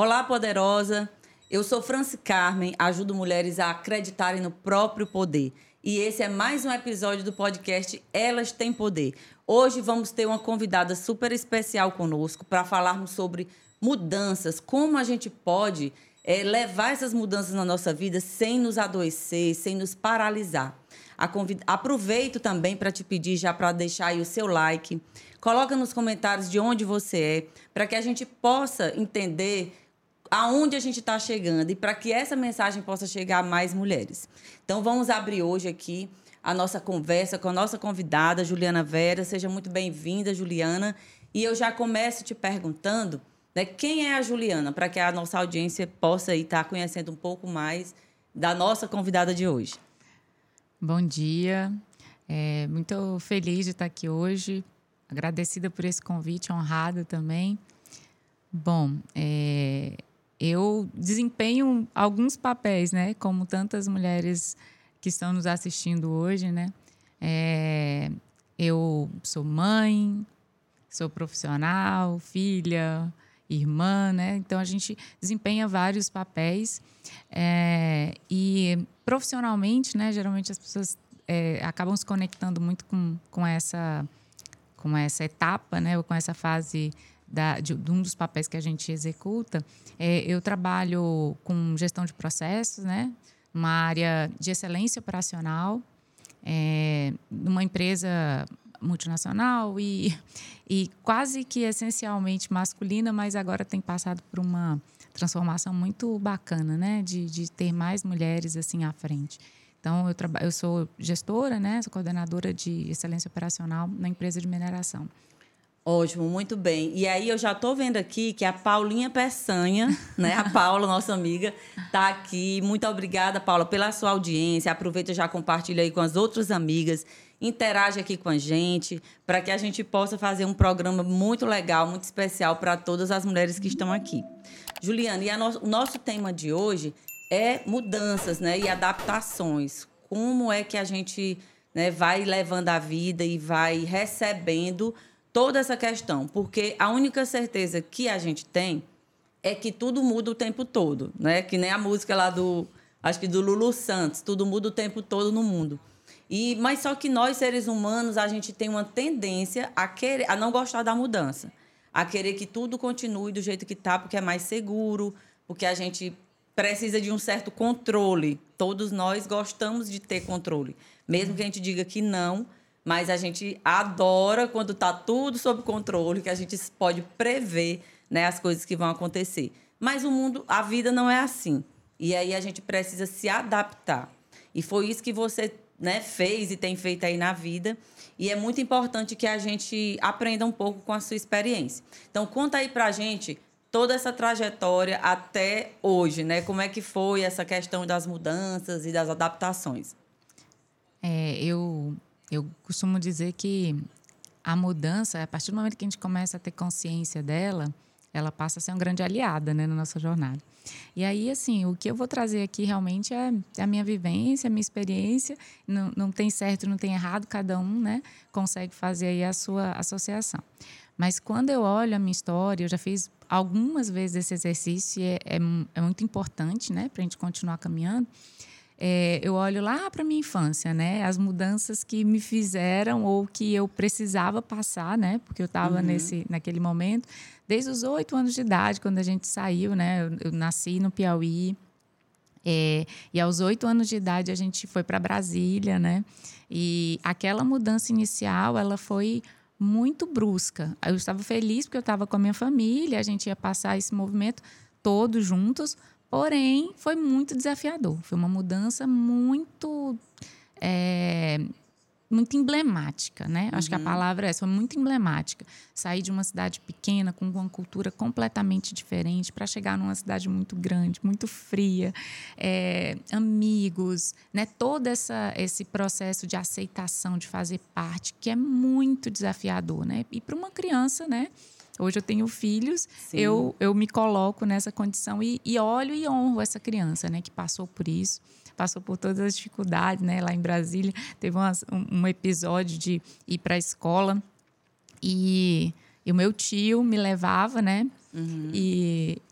Olá, poderosa. Eu sou Franci Carmen, ajudo mulheres a acreditarem no próprio poder. E esse é mais um episódio do podcast Elas Têm Poder. Hoje vamos ter uma convidada super especial conosco para falarmos sobre mudanças, como a gente pode é, levar essas mudanças na nossa vida sem nos adoecer, sem nos paralisar. Convid... Aproveito também para te pedir já para deixar aí o seu like. Coloca nos comentários de onde você é, para que a gente possa entender aonde a gente está chegando e para que essa mensagem possa chegar a mais mulheres. Então, vamos abrir hoje aqui a nossa conversa com a nossa convidada, Juliana Vera. Seja muito bem-vinda, Juliana. E eu já começo te perguntando né, quem é a Juliana, para que a nossa audiência possa estar tá conhecendo um pouco mais da nossa convidada de hoje. Bom dia. É, muito feliz de estar aqui hoje. Agradecida por esse convite, honrada também. Bom, é, eu desempenho alguns papéis, né? Como tantas mulheres que estão nos assistindo hoje, né? É, eu sou mãe, sou profissional, filha, irmã, né? Então a gente desempenha vários papéis é, e profissionalmente, né? Geralmente as pessoas é, acabam se conectando muito com, com essa com essa etapa, né? Ou com essa fase da, de, de, um dos papéis que a gente executa, é, eu trabalho com gestão de processos, né? Uma área de excelência operacional, é, numa empresa multinacional e, e quase que essencialmente masculina, mas agora tem passado por uma transformação muito bacana, né? De, de ter mais mulheres assim à frente. Então, eu, eu sou gestora, né? Sou coordenadora de excelência operacional na empresa de mineração. Ótimo, muito bem. E aí eu já estou vendo aqui que a Paulinha Peçanha, né? A Paula, nossa amiga, está aqui. Muito obrigada, Paula, pela sua audiência. Aproveita e já compartilha aí com as outras amigas. Interage aqui com a gente, para que a gente possa fazer um programa muito legal, muito especial para todas as mulheres que estão aqui. Juliana, e no, o nosso tema de hoje é mudanças né, e adaptações. Como é que a gente né, vai levando a vida e vai recebendo toda essa questão, porque a única certeza que a gente tem é que tudo muda o tempo todo, né? Que nem a música lá do, acho que do Lulu Santos, tudo muda o tempo todo no mundo. E mas só que nós seres humanos, a gente tem uma tendência a querer a não gostar da mudança, a querer que tudo continue do jeito que está, porque é mais seguro, porque a gente precisa de um certo controle. Todos nós gostamos de ter controle, mesmo que a gente diga que não, mas a gente adora quando está tudo sob controle, que a gente pode prever né, as coisas que vão acontecer. Mas o mundo, a vida não é assim. E aí a gente precisa se adaptar. E foi isso que você né, fez e tem feito aí na vida. E é muito importante que a gente aprenda um pouco com a sua experiência. Então, conta aí pra gente toda essa trajetória até hoje, né? Como é que foi essa questão das mudanças e das adaptações? É, eu eu costumo dizer que a mudança, a partir do momento que a gente começa a ter consciência dela, ela passa a ser uma grande aliada né, na nossa jornada. E aí, assim, o que eu vou trazer aqui realmente é, a minha vivência, a minha experiência. Não, não tem certo, não tem errado, cada um né, consegue fazer aí a sua associação. Mas quando eu olho a minha história, eu já fiz algumas vezes esse exercício e é, é, é muito importante né, para a gente continuar caminhando é, eu olho lá para minha infância, né? As mudanças que me fizeram ou que eu precisava passar, né? Porque eu estava uhum. nesse naquele momento, desde os oito anos de idade, quando a gente saiu, né? Eu, eu nasci no Piauí. É, e aos oito anos de idade a gente foi para Brasília, né? E aquela mudança inicial, ela foi muito brusca. Eu estava feliz porque eu estava com a minha família, a gente ia passar esse movimento todos juntos, Porém, foi muito desafiador. Foi uma mudança muito. É, muito emblemática, né? Uhum. Acho que a uhum. palavra é essa, foi muito emblemática. Sair de uma cidade pequena, com uma cultura completamente diferente, para chegar numa cidade muito grande, muito fria, é, amigos, né? Todo essa, esse processo de aceitação, de fazer parte, que é muito desafiador, né? E para uma criança, né? Hoje eu tenho filhos, eu, eu me coloco nessa condição e, e olho e honro essa criança, né, que passou por isso passou por todas as dificuldades, né? Lá em Brasília teve um, um, episódio de ir para a escola e, e, o meu tio me levava, né? Uhum. E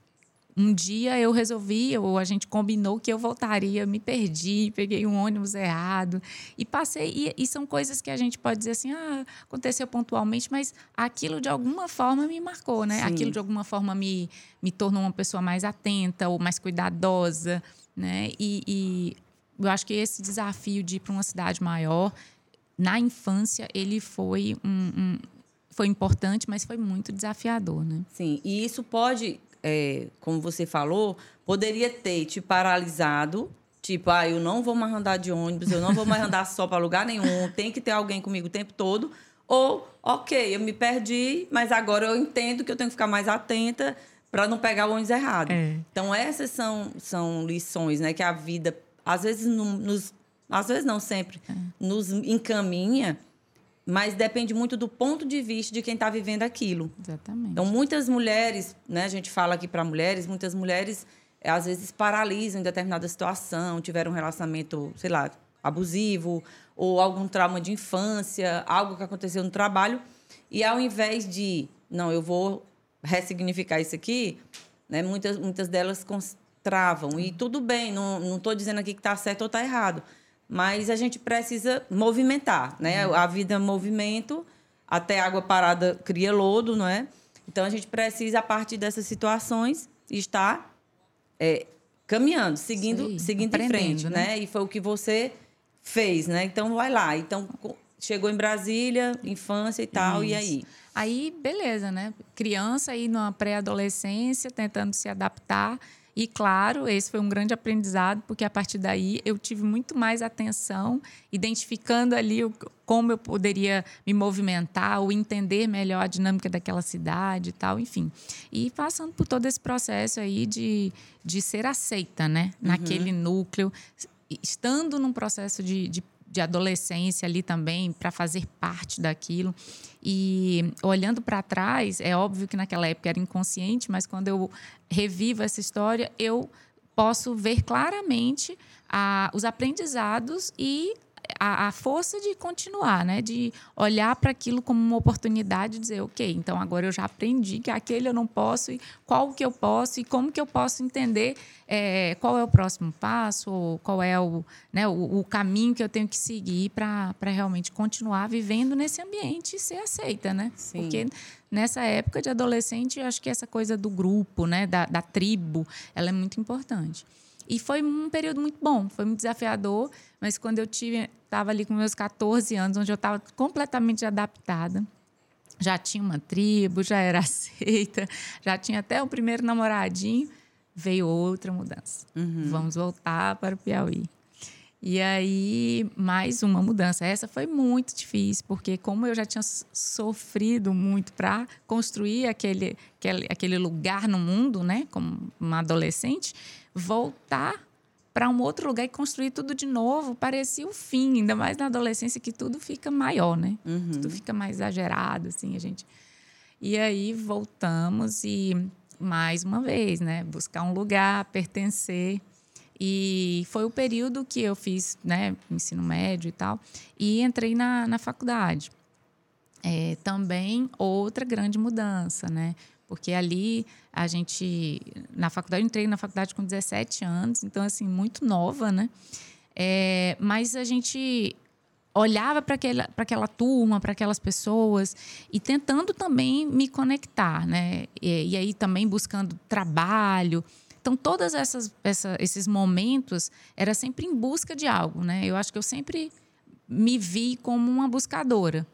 um dia eu resolvi, ou a gente combinou que eu voltaria, me perdi, peguei um ônibus errado e passei. E, e, são coisas que a gente pode dizer assim, ah, aconteceu pontualmente, mas aquilo de alguma forma me marcou, né? Sim. Aquilo de alguma forma me, me tornou uma pessoa mais atenta ou mais cuidadosa, né? E, e eu acho que esse desafio de ir para uma cidade maior, na infância, ele foi um, um foi importante, mas foi muito desafiador, né? Sim, e isso pode é, como você falou, poderia ter te paralisado. Tipo, ah, eu não vou mais andar de ônibus, eu não vou mais andar só para lugar nenhum, tem que ter alguém comigo o tempo todo. Ou, ok, eu me perdi, mas agora eu entendo que eu tenho que ficar mais atenta para não pegar o ônibus errado. É. Então, essas são, são lições né, que a vida, às vezes, nos. Às vezes não sempre, é. nos encaminha mas depende muito do ponto de vista de quem está vivendo aquilo. Exatamente. Então, muitas mulheres, né, a gente fala aqui para mulheres, muitas mulheres eh, às vezes paralisam em determinada situação, tiveram um relacionamento, sei lá, abusivo, ou algum trauma de infância, algo que aconteceu no trabalho, e ao invés de, não, eu vou ressignificar isso aqui, né, muitas, muitas delas travam. E tudo bem, não estou dizendo aqui que está certo ou está errado mas a gente precisa movimentar, né? Uhum. A vida é movimento, até água parada cria lodo, não é? Então a gente precisa, a partir dessas situações, estar é, caminhando, seguindo, Sim, seguindo em frente, né? né? E foi o que você fez, né? Então vai lá. Então chegou em Brasília, infância e tal, Isso. e aí? Aí, beleza, né? Criança aí numa pré-adolescência, tentando se adaptar. E, claro, esse foi um grande aprendizado, porque a partir daí eu tive muito mais atenção, identificando ali o, como eu poderia me movimentar, ou entender melhor a dinâmica daquela cidade e tal, enfim. E passando por todo esse processo aí de, de ser aceita, né? Uhum. Naquele núcleo, estando num processo de, de de adolescência ali também para fazer parte daquilo. E olhando para trás, é óbvio que naquela época era inconsciente, mas quando eu revivo essa história, eu posso ver claramente a, os aprendizados e a, a, força de continuar, né? De olhar para aquilo como uma oportunidade e dizer, ok, então agora eu já aprendi que aquele eu não posso e qual que eu posso e como que eu posso entender é, qual é o próximo passo, ou qual é o, né, o, o caminho que eu tenho que seguir para realmente continuar vivendo nesse ambiente e ser aceita, né? Sim. Porque nessa época de adolescente, eu acho que essa coisa do grupo, né, da, da tribo, ela é muito importante. E foi um período muito bom, foi muito desafiador, mas quando eu tive, estava ali com meus 14 anos, onde eu estava completamente adaptada, já tinha uma tribo, já era aceita, já tinha até o primeiro namoradinho, veio outra mudança. Uhum. Vamos voltar para o Piauí. E aí, mais uma mudança. Essa foi muito difícil, porque como eu já tinha sofrido muito para construir aquele, aquele, aquele lugar no mundo, né, como uma adolescente, voltar para um outro lugar e construir tudo de novo parecia o fim, ainda mais na adolescência que tudo fica maior, né? Uhum. Tudo fica mais exagerado, assim, a gente. E aí voltamos e mais uma vez, né, buscar um lugar, pertencer. E foi o período que eu fiz, né, ensino médio e tal, e entrei na, na faculdade. É, também outra grande mudança, né? Porque ali a gente, na faculdade, eu entrei na faculdade com 17 anos, então, assim, muito nova, né? É, mas a gente olhava para aquela, aquela turma, para aquelas pessoas e tentando também me conectar, né? E, e aí também buscando trabalho. Então, todos essas, essa, esses momentos era sempre em busca de algo, né? Eu acho que eu sempre me vi como uma buscadora.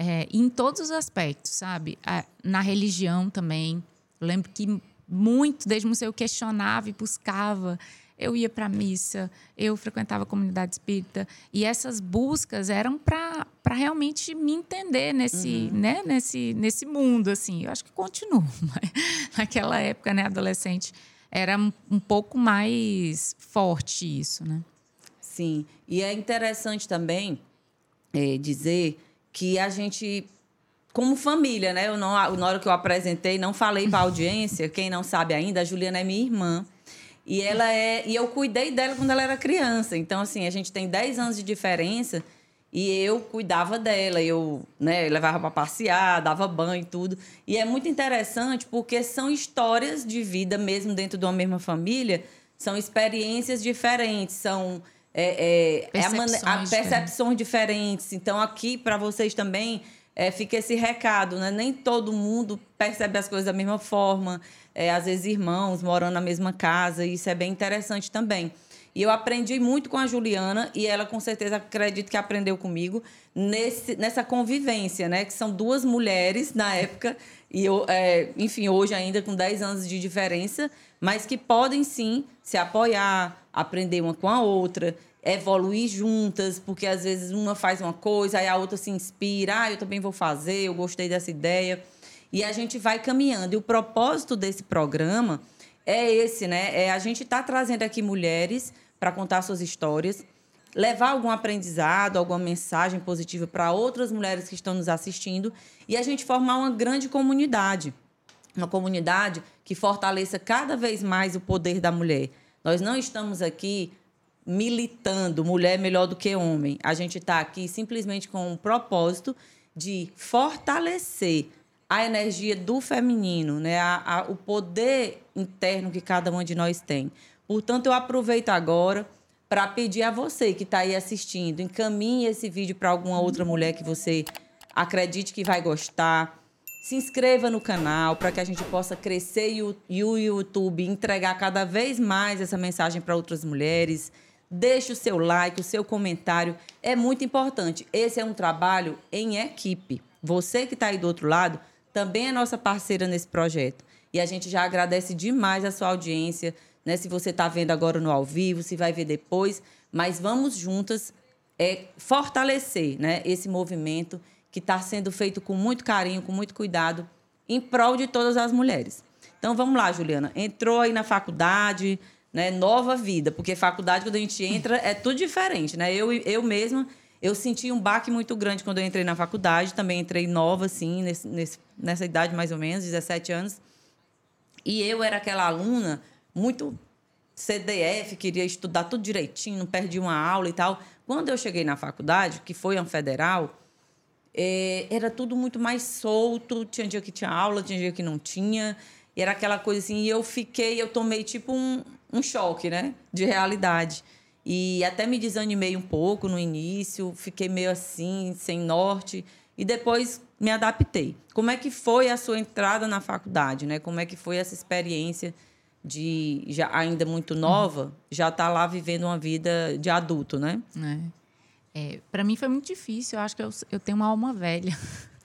É, em todos os aspectos, sabe? Na religião também. Eu lembro que muito, desde muito eu questionava e buscava. Eu ia para a missa, eu frequentava a comunidade espírita. E essas buscas eram para realmente me entender nesse, uhum. né, nesse, nesse mundo. assim. Eu acho que continuo. Naquela época, né, adolescente, era um pouco mais forte isso. Né? Sim. E é interessante também é, dizer que a gente como família, né? Eu não, na hora que eu apresentei, não falei para audiência, quem não sabe ainda, a Juliana é minha irmã. E ela é, e eu cuidei dela quando ela era criança. Então assim, a gente tem 10 anos de diferença E eu cuidava dela, eu né, levava para passear, dava banho e tudo. E é muito interessante porque são histórias de vida, mesmo dentro de uma mesma família, são experiências diferentes, são é, é, percepções, é a, a percepções diferentes. Então, aqui, para vocês também, é, fica esse recado, né? Nem todo mundo percebe as coisas da mesma forma. É, às vezes, irmãos morando na mesma casa, e isso é bem interessante também. E eu aprendi muito com a Juliana e ela com certeza acredito que aprendeu comigo nesse, nessa convivência, né? Que são duas mulheres na época e eu, é, enfim, hoje ainda com 10 anos de diferença, mas que podem sim se apoiar, aprender uma com a outra, evoluir juntas, porque às vezes uma faz uma coisa, aí a outra se inspira, ah, eu também vou fazer, eu gostei dessa ideia. E a gente vai caminhando. E o propósito desse programa é esse, né? É a gente está trazendo aqui mulheres para contar suas histórias, levar algum aprendizado, alguma mensagem positiva para outras mulheres que estão nos assistindo e a gente formar uma grande comunidade. Uma comunidade que fortaleça cada vez mais o poder da mulher. Nós não estamos aqui militando mulher melhor do que homem. A gente está aqui simplesmente com o propósito de fortalecer a energia do feminino, né? A, a, o poder interno que cada uma de nós tem. Portanto, eu aproveito agora para pedir a você que está aí assistindo, encaminhe esse vídeo para alguma outra mulher que você acredite que vai gostar. Se inscreva no canal para que a gente possa crescer e o YouTube entregar cada vez mais essa mensagem para outras mulheres. Deixe o seu like, o seu comentário. É muito importante. Esse é um trabalho em equipe. Você que está aí do outro lado também é nossa parceira nesse projeto. E a gente já agradece demais a sua audiência, né? Se você está vendo agora no ao vivo, se vai ver depois, mas vamos juntas é, fortalecer né, esse movimento que está sendo feito com muito carinho, com muito cuidado, em prol de todas as mulheres. Então vamos lá, Juliana. Entrou aí na faculdade, né? Nova vida, porque faculdade, quando a gente entra, é tudo diferente, né? Eu, eu mesma eu senti um baque muito grande quando eu entrei na faculdade. Também entrei nova, assim, nesse, nesse, nessa idade mais ou menos, 17 anos. E eu era aquela aluna muito CDF, queria estudar tudo direitinho, não perdi uma aula e tal. Quando eu cheguei na faculdade, que foi a federal, é, era tudo muito mais solto. Tinha dia que tinha aula, tinha dia que não tinha. E era aquela coisa assim. E eu fiquei, eu tomei tipo um, um choque, né? De realidade. E até me desanimei um pouco no início, fiquei meio assim, sem norte, e depois me adaptei. Como é que foi a sua entrada na faculdade, né? Como é que foi essa experiência de já ainda muito nova, já estar tá lá vivendo uma vida de adulto, né? É. É, para mim foi muito difícil. Eu acho que eu, eu tenho uma alma velha.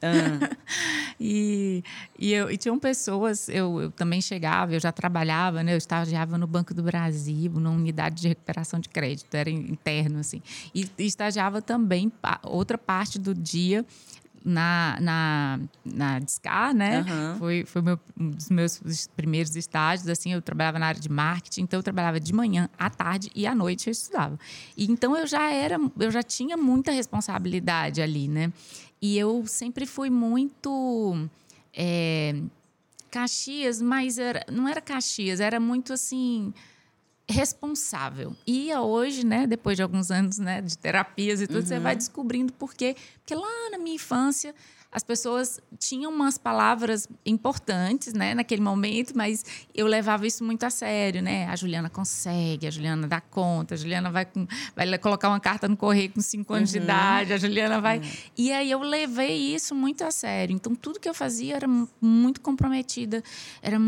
Ah. e, e, eu, e tinham pessoas, eu, eu, também chegava, eu já trabalhava, né? Eu estagiava no Banco do Brasil, numa unidade de recuperação de crédito, era interno, assim. E, e estagiava também outra parte do dia na, na, na Discar, né? Uhum. Foi, foi meu, um dos meus primeiros estágios, assim, eu trabalhava na área de marketing, então eu trabalhava de manhã, à tarde e à noite eu estudava. E então eu já era, eu já tinha muita responsabilidade ali, né? E eu sempre fui muito. É, Caxias, mas era, não era Caxias, era muito assim responsável. E hoje, né, depois de alguns anos, né, de terapias e tudo, uhum. você vai descobrindo por quê. Porque lá na minha infância as pessoas tinham umas palavras importantes, né, naquele momento, mas eu levava isso muito a sério, né? A Juliana consegue, a Juliana dá conta, a Juliana vai, com, vai colocar uma carta no correio com cinco anos uhum. de idade, a Juliana vai. Uhum. E aí eu levei isso muito a sério. Então tudo que eu fazia era muito comprometida, era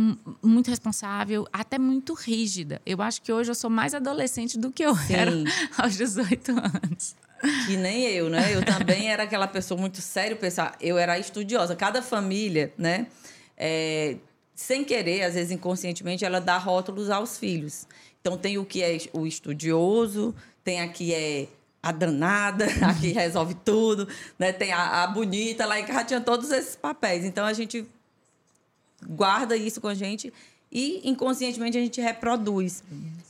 muito responsável, até muito rígida. Eu acho que hoje eu sou mais adolescente do que eu Sim. era aos 18 anos. Que nem eu, né? Eu também era aquela pessoa muito séria, pensar, eu era estudiosa. Cada família, né? É, sem querer, às vezes inconscientemente, ela dá rótulos aos filhos. Então tem o que é o estudioso, tem a que é a danada, a que resolve tudo, né? Tem a, a bonita, lá em casa tinha todos esses papéis. Então a gente guarda isso com a gente e inconscientemente a gente reproduz.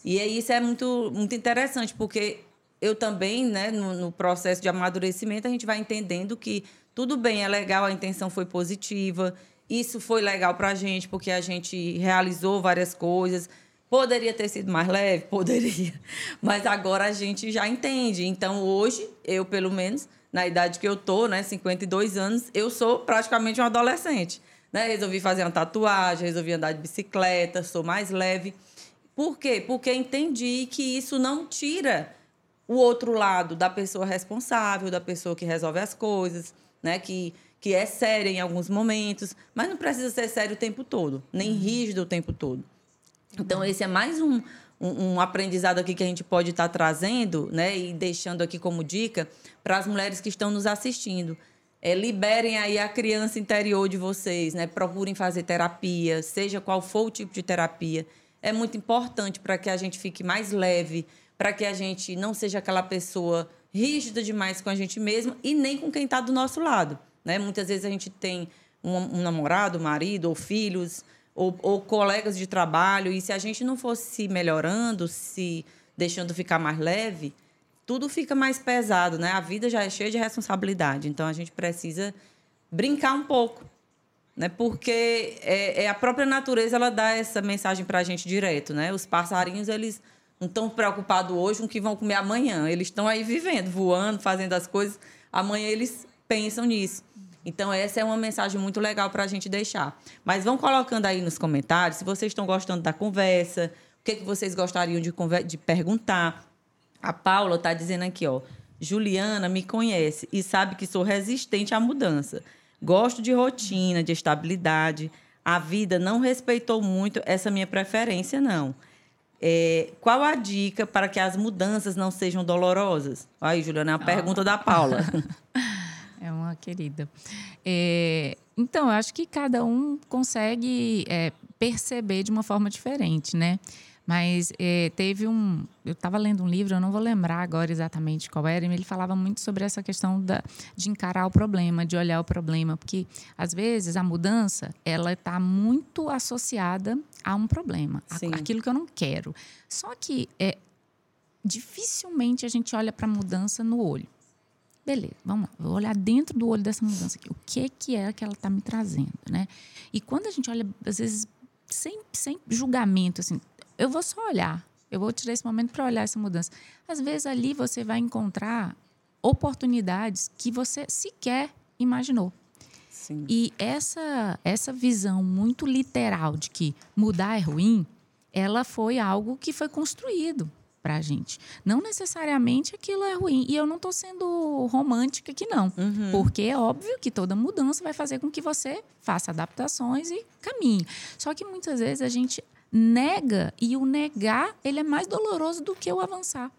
E isso é muito, muito interessante, porque eu também, né, no, no, processo de amadurecimento, a gente vai entendendo que tudo bem, é legal, a intenção foi positiva, isso foi legal para a gente, porque a gente realizou várias coisas. Poderia ter sido mais leve? Poderia. Mas agora a gente já entende. Então, hoje, eu, pelo menos, na idade que eu tô, né, 52 anos, eu sou praticamente um adolescente. Né? Resolvi fazer uma tatuagem, resolvi andar de bicicleta, sou mais leve. Por quê? Porque entendi que isso não tira o outro lado da pessoa responsável, da pessoa que resolve as coisas, né? Que, que é séria em alguns momentos, mas não precisa ser sério o tempo todo, nem uhum. rígido o tempo todo. Então, esse é mais um, um, um aprendizado aqui que a gente pode estar trazendo, né? E deixando aqui como dica para as mulheres que estão nos assistindo. É, liberem aí a criança interior de vocês, né? Procurem fazer terapia, seja qual for o tipo de terapia. É muito importante para que a gente fique mais leve, para que a gente não seja aquela pessoa rígida demais com a gente mesma e nem com quem está do nosso lado. Né? Muitas vezes a gente tem um, um namorado, um marido, ou filhos, ou, ou, colegas de trabalho, e se a gente não fosse se melhorando, se deixando ficar mais leve, tudo fica mais pesado, né? A vida já é cheia de responsabilidade, então a gente precisa brincar um pouco, né? Porque é, é a própria natureza ela dá essa mensagem para a gente direto, né? Os passarinhos eles não estão preocupados hoje com o que vão comer amanhã. Eles estão aí vivendo, voando, fazendo as coisas. Amanhã eles pensam nisso. Então, essa é uma mensagem muito legal para a gente deixar. Mas vão colocando aí nos comentários se vocês estão gostando da conversa, o que, que vocês gostariam de, de perguntar. A Paula está dizendo aqui, ó. Juliana me conhece e sabe que sou resistente à mudança. Gosto de rotina, de estabilidade. A vida não respeitou muito essa minha preferência, não. É, qual a dica para que as mudanças não sejam dolorosas? Aí, Juliana, é uma oh. pergunta da Paula. É uma querida. É, então, eu acho que cada um consegue é, perceber de uma forma diferente, né? Mas é, teve um. Eu estava lendo um livro, eu não vou lembrar agora exatamente qual era, e ele falava muito sobre essa questão da, de encarar o problema, de olhar o problema, porque às vezes a mudança ela está muito associada a um problema, Sim. aquilo que eu não quero. Só que é, dificilmente a gente olha para a mudança no olho. Beleza, vamos lá. Vou olhar dentro do olho dessa mudança aqui. O que, que é que ela está me trazendo, né? E quando a gente olha, às vezes, sem, sem julgamento, assim, eu vou só olhar. Eu vou tirar esse momento para olhar essa mudança. Às vezes ali você vai encontrar oportunidades que você sequer imaginou. Sim. E essa essa visão muito literal de que mudar é ruim, ela foi algo que foi construído para a gente. Não necessariamente aquilo é ruim. E eu não estou sendo romântica aqui, não. Uhum. Porque é óbvio que toda mudança vai fazer com que você faça adaptações e caminhe. Só que muitas vezes a gente nega e o negar ele é mais doloroso do que o avançar.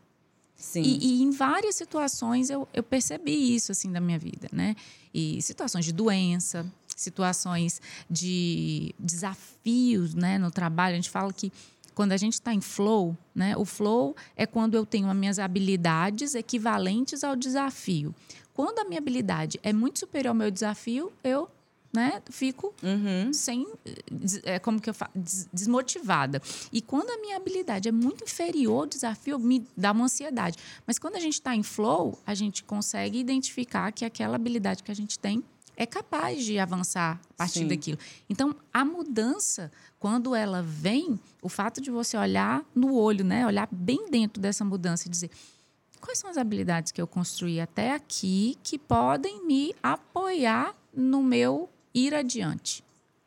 Sim. E, e, em várias situações eu, eu percebi isso assim da minha vida, né? E situações de doença, situações de desafios, né, no trabalho. A gente fala que quando a gente está em flow, né, o flow é quando eu tenho as minhas habilidades equivalentes ao desafio. Quando a minha habilidade é muito superior ao meu desafio, eu né, fico uhum. sem, é, como que eu falo, desmotivada. E quando a minha habilidade é muito inferior ao desafio, me dá uma ansiedade. Mas quando a gente está em flow, a gente consegue identificar que aquela habilidade que a gente tem é capaz de avançar a partir Sim. daquilo. Então, a mudança, quando ela vem, o fato de você olhar no olho, né, olhar bem dentro dessa mudança e dizer quais são as habilidades que eu construí até aqui que podem me apoiar no meu ir adiante.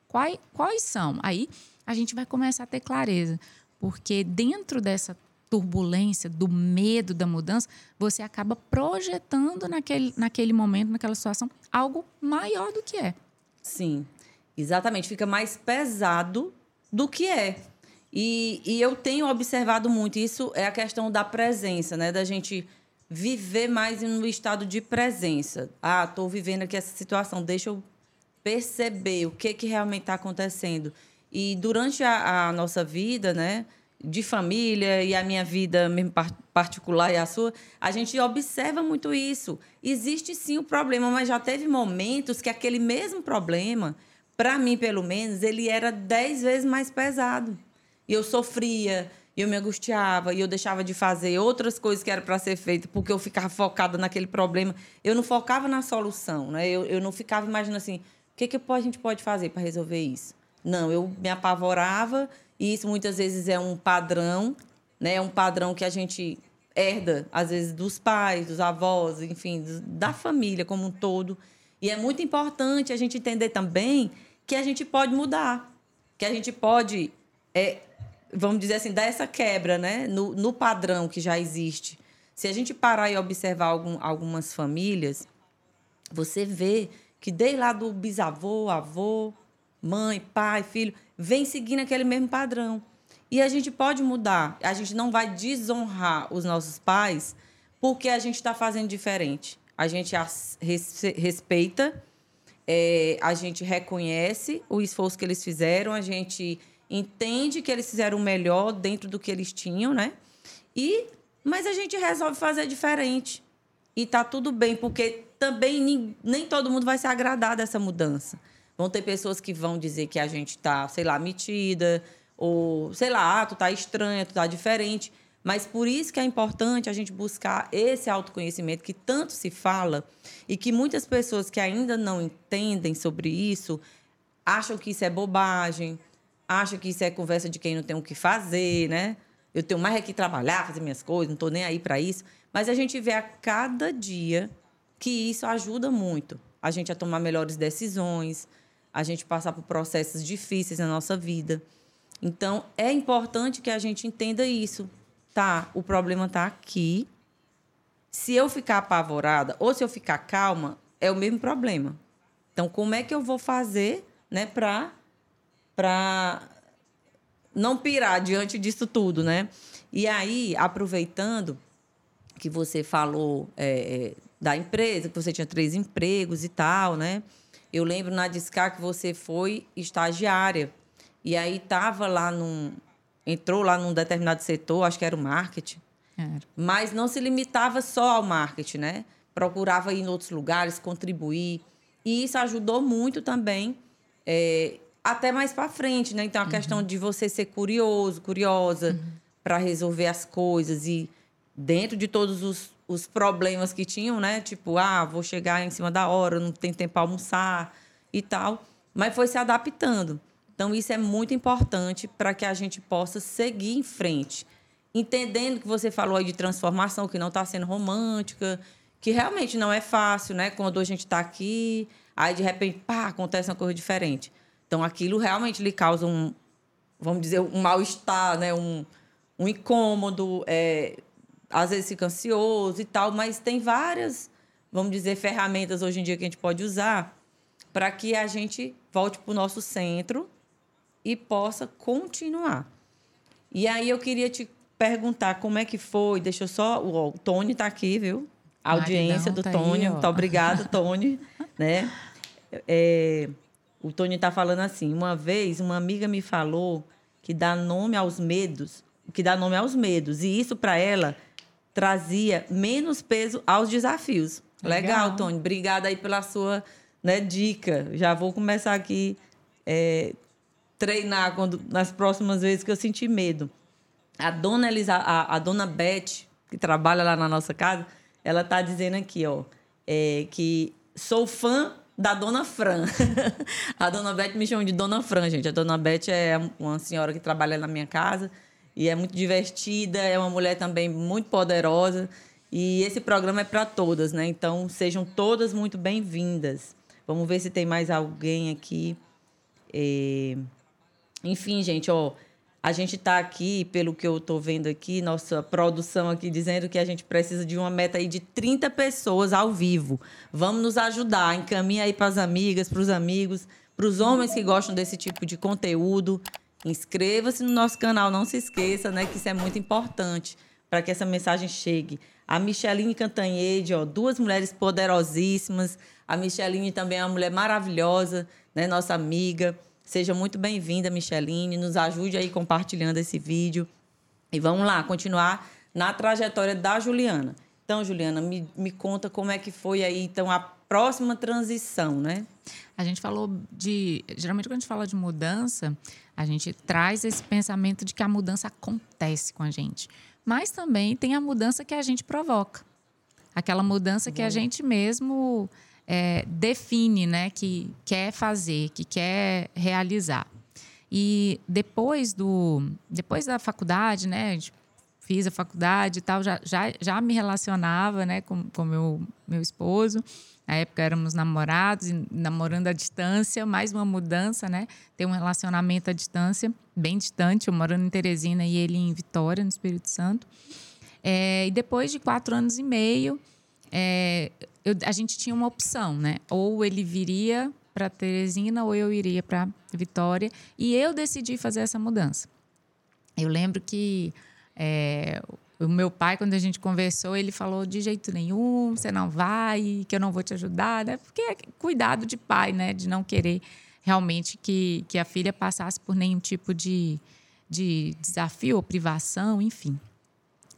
Quais, quais são? Aí a gente vai começar a ter clareza, porque dentro dessa turbulência, do medo da mudança, você acaba projetando naquele, naquele momento, naquela situação, algo maior do que é. Sim, exatamente. Fica mais pesado do que é. E, e eu tenho observado muito isso, é a questão da presença, né? Da gente viver mais no estado de presença. Ah, estou vivendo aqui essa situação, deixa eu perceber o que, que realmente está acontecendo. E durante a, a, nossa vida, né, de família e a minha vida mesmo particular e a sua, a gente observa muito isso. Existe sim o problema, mas já teve momentos que aquele mesmo problema, para mim pelo menos, ele era dez vezes mais pesado. E eu sofria, eu me angustiava e eu deixava de fazer outras coisas que eram para ser feitas porque eu ficava focada naquele problema. Eu não focava na solução, né? Eu, eu não ficava imaginando assim, que, que a gente pode fazer para resolver isso? Não, eu me apavorava E isso muitas vezes é um padrão, né? É um padrão que a gente herda, às vezes, dos pais, dos avós, enfim, da família como um todo. E é muito importante a gente entender também que a gente pode mudar, que a gente pode, é, vamos dizer assim, dar essa quebra né? no, no padrão que já existe. Se a gente parar e observar algum, algumas famílias, você vê que desde lá do bisavô, avô, mãe, pai, filho, vem seguindo aquele mesmo padrão. E a gente pode mudar. A gente não vai desonrar os nossos pais porque a gente está fazendo diferente. A gente respeita, é, a gente reconhece o esforço que eles fizeram, a gente entende que eles fizeram o melhor dentro do que eles tinham, né? E mas a gente resolve fazer diferente. E tá tudo bem, porque também nem, nem todo mundo vai se agradar dessa mudança. Vão ter pessoas que vão dizer que a gente tá, sei lá, metida, ou sei lá, ah, tu tá estranha, tu tá diferente. Mas por isso que é importante a gente buscar esse autoconhecimento que tanto se fala e que muitas pessoas que ainda não entendem sobre isso acham que isso é bobagem, acham que isso é conversa de quem não tem o que fazer, né? Eu tenho mais é que trabalhar, fazer minhas coisas, não estou nem aí para isso. Mas a gente vê a cada dia que isso ajuda muito a gente a tomar melhores decisões, a gente passar por processos difíceis na nossa vida. Então, é importante que a gente entenda isso. Tá, o problema está aqui. Se eu ficar apavorada ou se eu ficar calma, é o mesmo problema. Então, como é que eu vou fazer né, para não pirar diante disso tudo, né? E aí, aproveitando que você falou é, é da empresa, que você tinha três empregos e tal, né? Eu lembro na Discar que você foi estagiária. E aí estava lá num. Entrou lá num determinado setor, acho que era o marketing. Era. Mas não se limitava só ao marketing, né? Procurava ir em outros lugares, contribuir. E isso ajudou muito também, é, até mais para frente, né? Então, a uhum. questão de você ser curioso, curiosa, uhum. para resolver as coisas. E dentro de todos os, os problemas que tinham, né? Tipo, ah, vou chegar em cima da hora, não tem tempo para almoçar e tal. Mas foi se adaptando. Então, isso é muito importante para que a gente possa seguir em frente. Entendendo que você falou aí de transformação, que não está sendo romântica, que realmente não é fácil, né? Quando a gente está aqui, aí de repente, pá, acontece uma coisa diferente. Então, aquilo realmente lhe causa um, vamos dizer, um mal-estar, né? Um, um incômodo, é, às vezes fica ansioso e tal, mas tem várias, vamos dizer, ferramentas hoje em dia que a gente pode usar para que a gente volte para o nosso centro e possa continuar. E aí eu queria te perguntar como é que foi. Deixa eu só. O, Tony está aqui, viu? A audiência do tá Tony. Aí, Muito obrigada, Tony. né? É, o Tony está falando assim: uma vez uma amiga me falou que dá nome aos medos, que dá nome aos medos. E isso para ela trazia menos peso aos desafios. Legal, Legal Tony. Obrigada aí pela sua né, dica. Já vou começar aqui é, treinar quando, nas próximas vezes que eu sentir medo. A dona Elisa, a, a dona Beth, que trabalha lá na nossa casa, ela tá dizendo aqui, ó, é, que sou fã da dona Fran. a dona Beth me chama de dona Fran, gente. A dona Beth é uma senhora que trabalha na minha casa e é muito divertida, é uma mulher também muito poderosa. E esse programa é para todas, né? Então sejam todas muito bem-vindas. Vamos ver se tem mais alguém aqui. É... Enfim, gente, ó, a gente está aqui, pelo que eu estou vendo aqui, nossa produção aqui dizendo que a gente precisa de uma meta aí de 30 pessoas ao vivo. Vamos nos ajudar, encaminha aí para as amigas, para os amigos, para os homens que gostam desse tipo de conteúdo. Inscreva-se no nosso canal, não se esqueça, né, que isso é muito importante para que essa mensagem chegue. A Micheline Cantanhede, ó, duas mulheres poderosíssimas. A Micheline também é uma mulher maravilhosa, né, nossa amiga. Seja muito bem-vinda, Micheline. Nos ajude aí compartilhando esse vídeo. E vamos lá, continuar na trajetória da Juliana. Então, Juliana, me, me conta como é que foi aí, então, a próxima transição, né? A gente falou de. Geralmente, quando a gente fala de mudança, a gente traz esse pensamento de que a mudança acontece com a gente. Mas também tem a mudança que a gente provoca. Aquela mudança que a gente mesmo é, define, né, que quer fazer, que quer realizar. E depois do depois da faculdade, né, fiz a faculdade e tal, já, já, já me relacionava, né, com, com meu meu esposo. Na época éramos namorados, namorando à distância, mais uma mudança, né? Ter um relacionamento à distância, bem distante, eu morando em Teresina e ele em Vitória, no Espírito Santo. É, e depois de quatro anos e meio, é, eu, a gente tinha uma opção, né? Ou ele viria para Teresina ou eu iria para Vitória. E eu decidi fazer essa mudança. Eu lembro que é, o meu pai, quando a gente conversou, ele falou de jeito nenhum, você não vai, que eu não vou te ajudar, né? Porque é cuidado de pai, né? De não querer realmente que, que a filha passasse por nenhum tipo de, de desafio ou privação, enfim.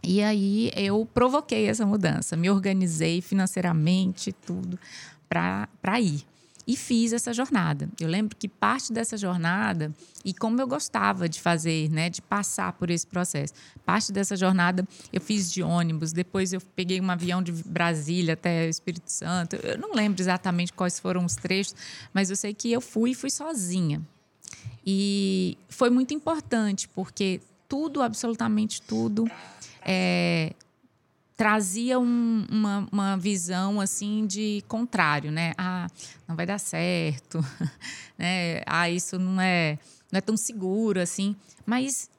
E aí eu provoquei essa mudança, me organizei financeiramente, tudo, para ir e fiz essa jornada. Eu lembro que parte dessa jornada e como eu gostava de fazer, né, de passar por esse processo. Parte dessa jornada eu fiz de ônibus, depois eu peguei um avião de Brasília até Espírito Santo. Eu não lembro exatamente quais foram os trechos, mas eu sei que eu fui e fui sozinha. E foi muito importante porque tudo, absolutamente tudo, é, trazia um, uma, uma visão assim de contrário, né? Ah, não vai dar certo, né? Ah, isso não é, não é tão seguro assim. Mas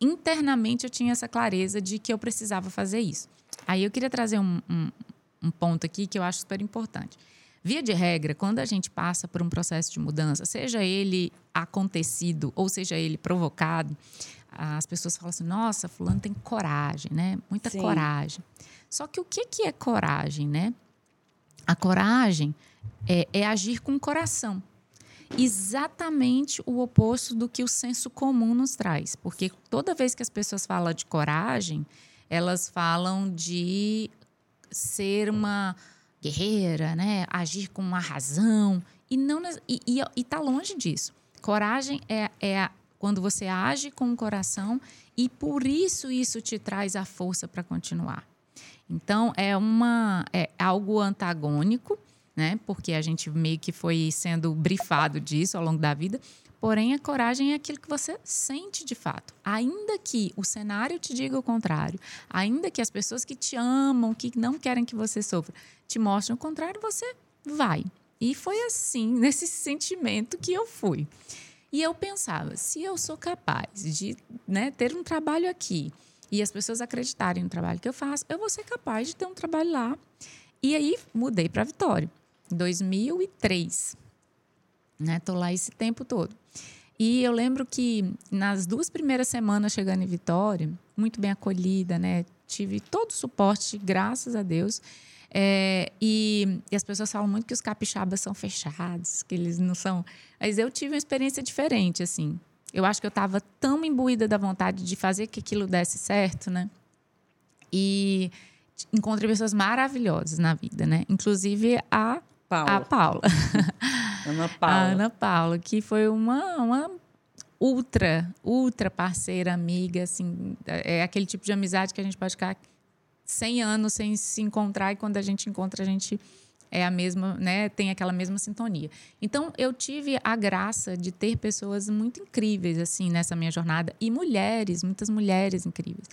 internamente eu tinha essa clareza de que eu precisava fazer isso. Aí eu queria trazer um, um, um ponto aqui que eu acho super importante. Via de regra, quando a gente passa por um processo de mudança, seja ele acontecido ou seja ele provocado, as pessoas falam assim: nossa, fulano tem coragem, né? Muita Sim. coragem. Só que o que, que é coragem, né? A coragem é, é agir com o coração. Exatamente o oposto do que o senso comum nos traz. Porque toda vez que as pessoas falam de coragem, elas falam de ser uma guerreira, né? Agir com uma razão. E não e, e, e tá longe disso. Coragem é, é quando você age com o coração e por isso isso te traz a força para continuar. Então é uma é algo antagônico, né? Porque a gente meio que foi sendo brifado disso ao longo da vida. Porém, a coragem é aquilo que você sente de fato. Ainda que o cenário te diga o contrário, ainda que as pessoas que te amam, que não querem que você sofra, te mostrem o contrário, você vai. E foi assim, nesse sentimento que eu fui. E eu pensava, se eu sou capaz de né, ter um trabalho aqui e as pessoas acreditarem no trabalho que eu faço, eu vou ser capaz de ter um trabalho lá. E aí mudei para Vitória, em 2003. Né? Lá esse tempo todo. E eu lembro que nas duas primeiras semanas chegando em Vitória, muito bem acolhida, né? Tive todo o suporte, graças a Deus. É, e, e, as pessoas falam muito que os capixabas são fechados, que eles não são. Mas eu tive uma experiência diferente, assim. Eu acho que eu estava tão imbuída da vontade de fazer que aquilo desse certo, né? E encontrei pessoas maravilhosas na vida, né? Inclusive a Paula. A Paula. Ana Paula. A Ana Paula, que foi uma, uma ultra, ultra parceira, amiga, assim, é aquele tipo de amizade que a gente pode ficar 100 anos sem se encontrar e quando a gente encontra, a gente é a mesma, né, tem aquela mesma sintonia. Então eu tive a graça de ter pessoas muito incríveis assim nessa minha jornada e mulheres, muitas mulheres incríveis.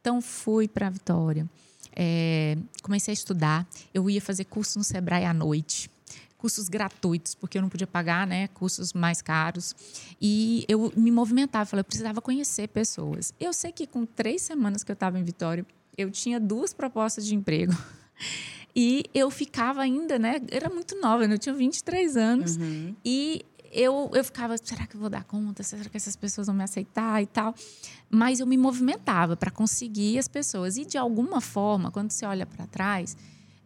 Então fui para Vitória, é, comecei a estudar. Eu ia fazer curso no Sebrae à noite, cursos gratuitos porque eu não podia pagar, né, cursos mais caros. E eu me movimentava, falei, eu precisava conhecer pessoas. Eu sei que com três semanas que eu estava em Vitória eu tinha duas propostas de emprego. E eu ficava ainda, né? Era muito nova, eu tinha 23 anos. Uhum. E eu, eu ficava, será que eu vou dar conta? Será que essas pessoas vão me aceitar e tal? Mas eu me movimentava para conseguir as pessoas. E de alguma forma, quando você olha para trás,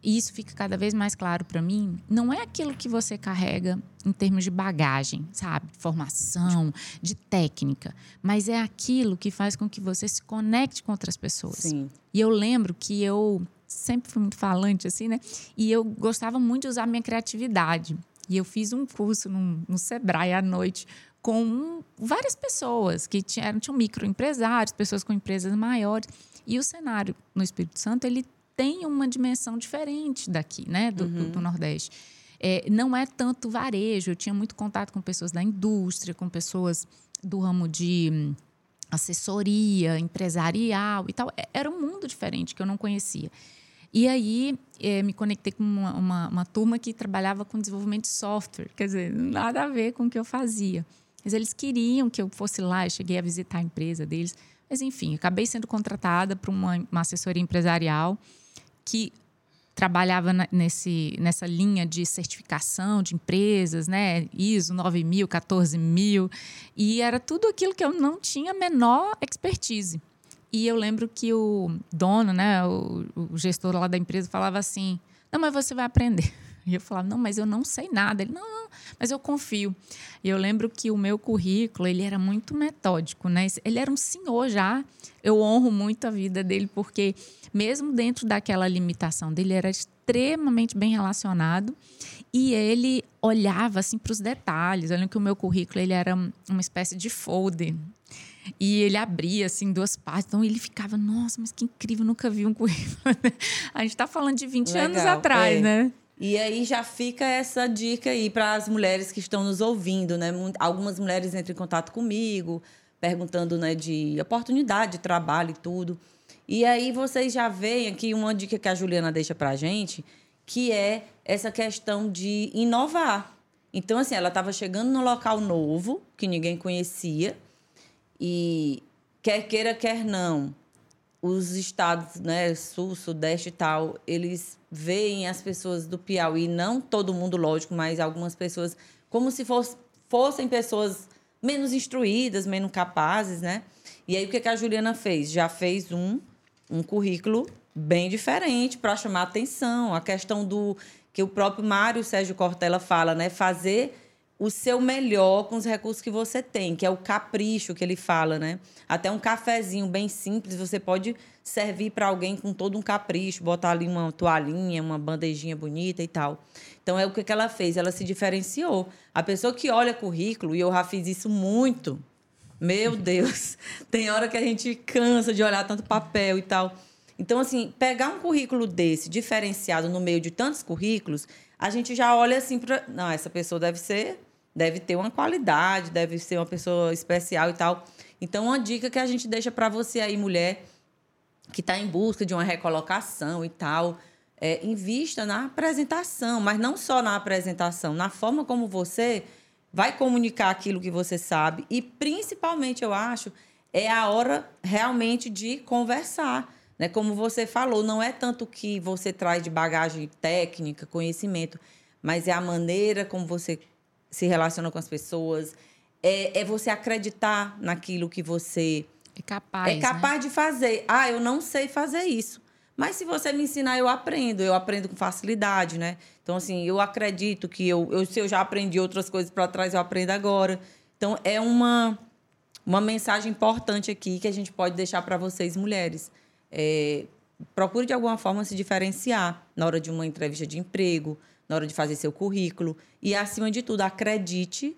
e isso fica cada vez mais claro para mim, não é aquilo que você carrega em termos de bagagem, sabe? Formação, de técnica, mas é aquilo que faz com que você se conecte com outras pessoas. Sim. E eu lembro que eu sempre fui muito falante, assim, né? E eu gostava muito de usar minha criatividade. E eu fiz um curso no, no Sebrae à noite com várias pessoas que tinham, tinham microempresários, pessoas com empresas maiores. E o cenário no Espírito Santo, ele tem uma dimensão diferente daqui, né? Do, uhum. do, do Nordeste. É, não é tanto varejo. Eu tinha muito contato com pessoas da indústria, com pessoas do ramo de hum, assessoria empresarial e tal. É, era um mundo diferente que eu não conhecia. E aí é, me conectei com uma, uma, uma, turma que trabalhava com desenvolvimento de software, quer dizer, nada a ver com o que eu fazia. Mas eles queriam que eu fosse lá, eu cheguei a visitar a empresa deles. Mas, enfim, acabei sendo contratada para uma, uma assessoria empresarial que trabalhava nesse, nessa linha de certificação de empresas, né? ISO 9000, 14000, e era tudo aquilo que eu não tinha menor expertise. E eu lembro que o dono, né, o, o gestor lá da empresa falava assim: "Não, mas você vai aprender". E eu falava: "Não, mas eu não sei nada". Ele: "Não, não, mas eu confio". E eu lembro que o meu currículo, ele era muito metódico, né? Ele era um senhor já. Eu honro muito a vida dele porque mesmo dentro daquela limitação dele, era extremamente bem relacionado e ele olhava assim para os detalhes. Olha que o meu currículo ele era uma espécie de folder e ele abria assim duas partes. Então ele ficava, nossa, mas que incrível, nunca vi um currículo. A gente está falando de 20 Legal, anos atrás, é. né? E aí já fica essa dica aí para as mulheres que estão nos ouvindo, né? Algumas mulheres entram em contato comigo, perguntando, né, de oportunidade de trabalho e tudo. E aí vocês já veem aqui uma dica que a Juliana deixa para a gente, que é essa questão de inovar. Então, assim, ela estava chegando num local novo, que ninguém conhecia, e quer queira, quer não, os estados, né, sul, sudeste e tal, eles veem as pessoas do Piauí, não todo mundo, lógico, mas algumas pessoas, como se fosse, fossem pessoas menos instruídas, menos capazes, né? E aí, o que, que a Juliana fez? Já fez um um currículo bem diferente para chamar atenção. A questão do que o próprio Mário Sérgio Cortella fala, né? Fazer o seu melhor com os recursos que você tem, que é o capricho que ele fala, né? Até um cafezinho bem simples, você pode servir para alguém com todo um capricho, botar ali uma toalhinha, uma bandejinha bonita e tal. Então é o que ela fez, ela se diferenciou. A pessoa que olha currículo, e eu já fiz isso muito, meu Deus, tem hora que a gente cansa de olhar tanto papel e tal. Então, assim, pegar um currículo desse, diferenciado no meio de tantos currículos, a gente já olha assim para. Não, essa pessoa deve ser, deve ter uma qualidade, deve ser uma pessoa especial e tal. Então, uma dica que a gente deixa para você aí, mulher, que está em busca de uma recolocação e tal, é, invista na apresentação, mas não só na apresentação, na forma como você vai comunicar aquilo que você sabe e principalmente eu acho é a hora realmente de conversar, né? Como você falou, não é tanto que você traz de bagagem técnica, conhecimento, mas é a maneira como você se relaciona com as pessoas, é, é você acreditar naquilo que você é capaz, é capaz né? de fazer. Ah, eu não sei fazer isso. Mas se você me ensinar, eu aprendo. Eu aprendo com facilidade, né? Então, assim, eu acredito que eu, eu se eu já aprendi outras coisas para trás, eu aprendo agora. Então, é uma, uma mensagem importante aqui que a gente pode deixar para vocês, mulheres. É, procure, de alguma forma, se diferenciar na hora de uma entrevista de emprego, na hora de fazer seu currículo. E, acima de tudo, acredite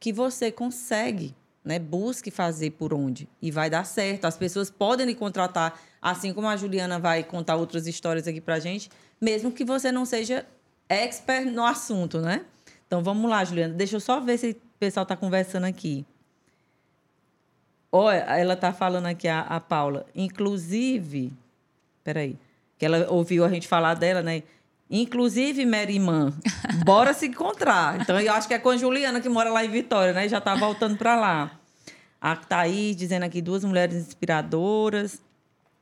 que você consegue né? Busque fazer por onde e vai dar certo. As pessoas podem lhe contratar, assim como a Juliana vai contar outras histórias aqui pra gente, mesmo que você não seja expert no assunto, né? Então vamos lá, Juliana. Deixa eu só ver se o pessoal está conversando aqui. Olha, ela está falando aqui, a, a Paula. Inclusive, peraí, que ela ouviu a gente falar dela, né? Inclusive, Merimã, bora se encontrar. Então, eu acho que é com a Juliana, que mora lá em Vitória, né? Já está voltando para lá. A Thaís dizendo aqui duas mulheres inspiradoras.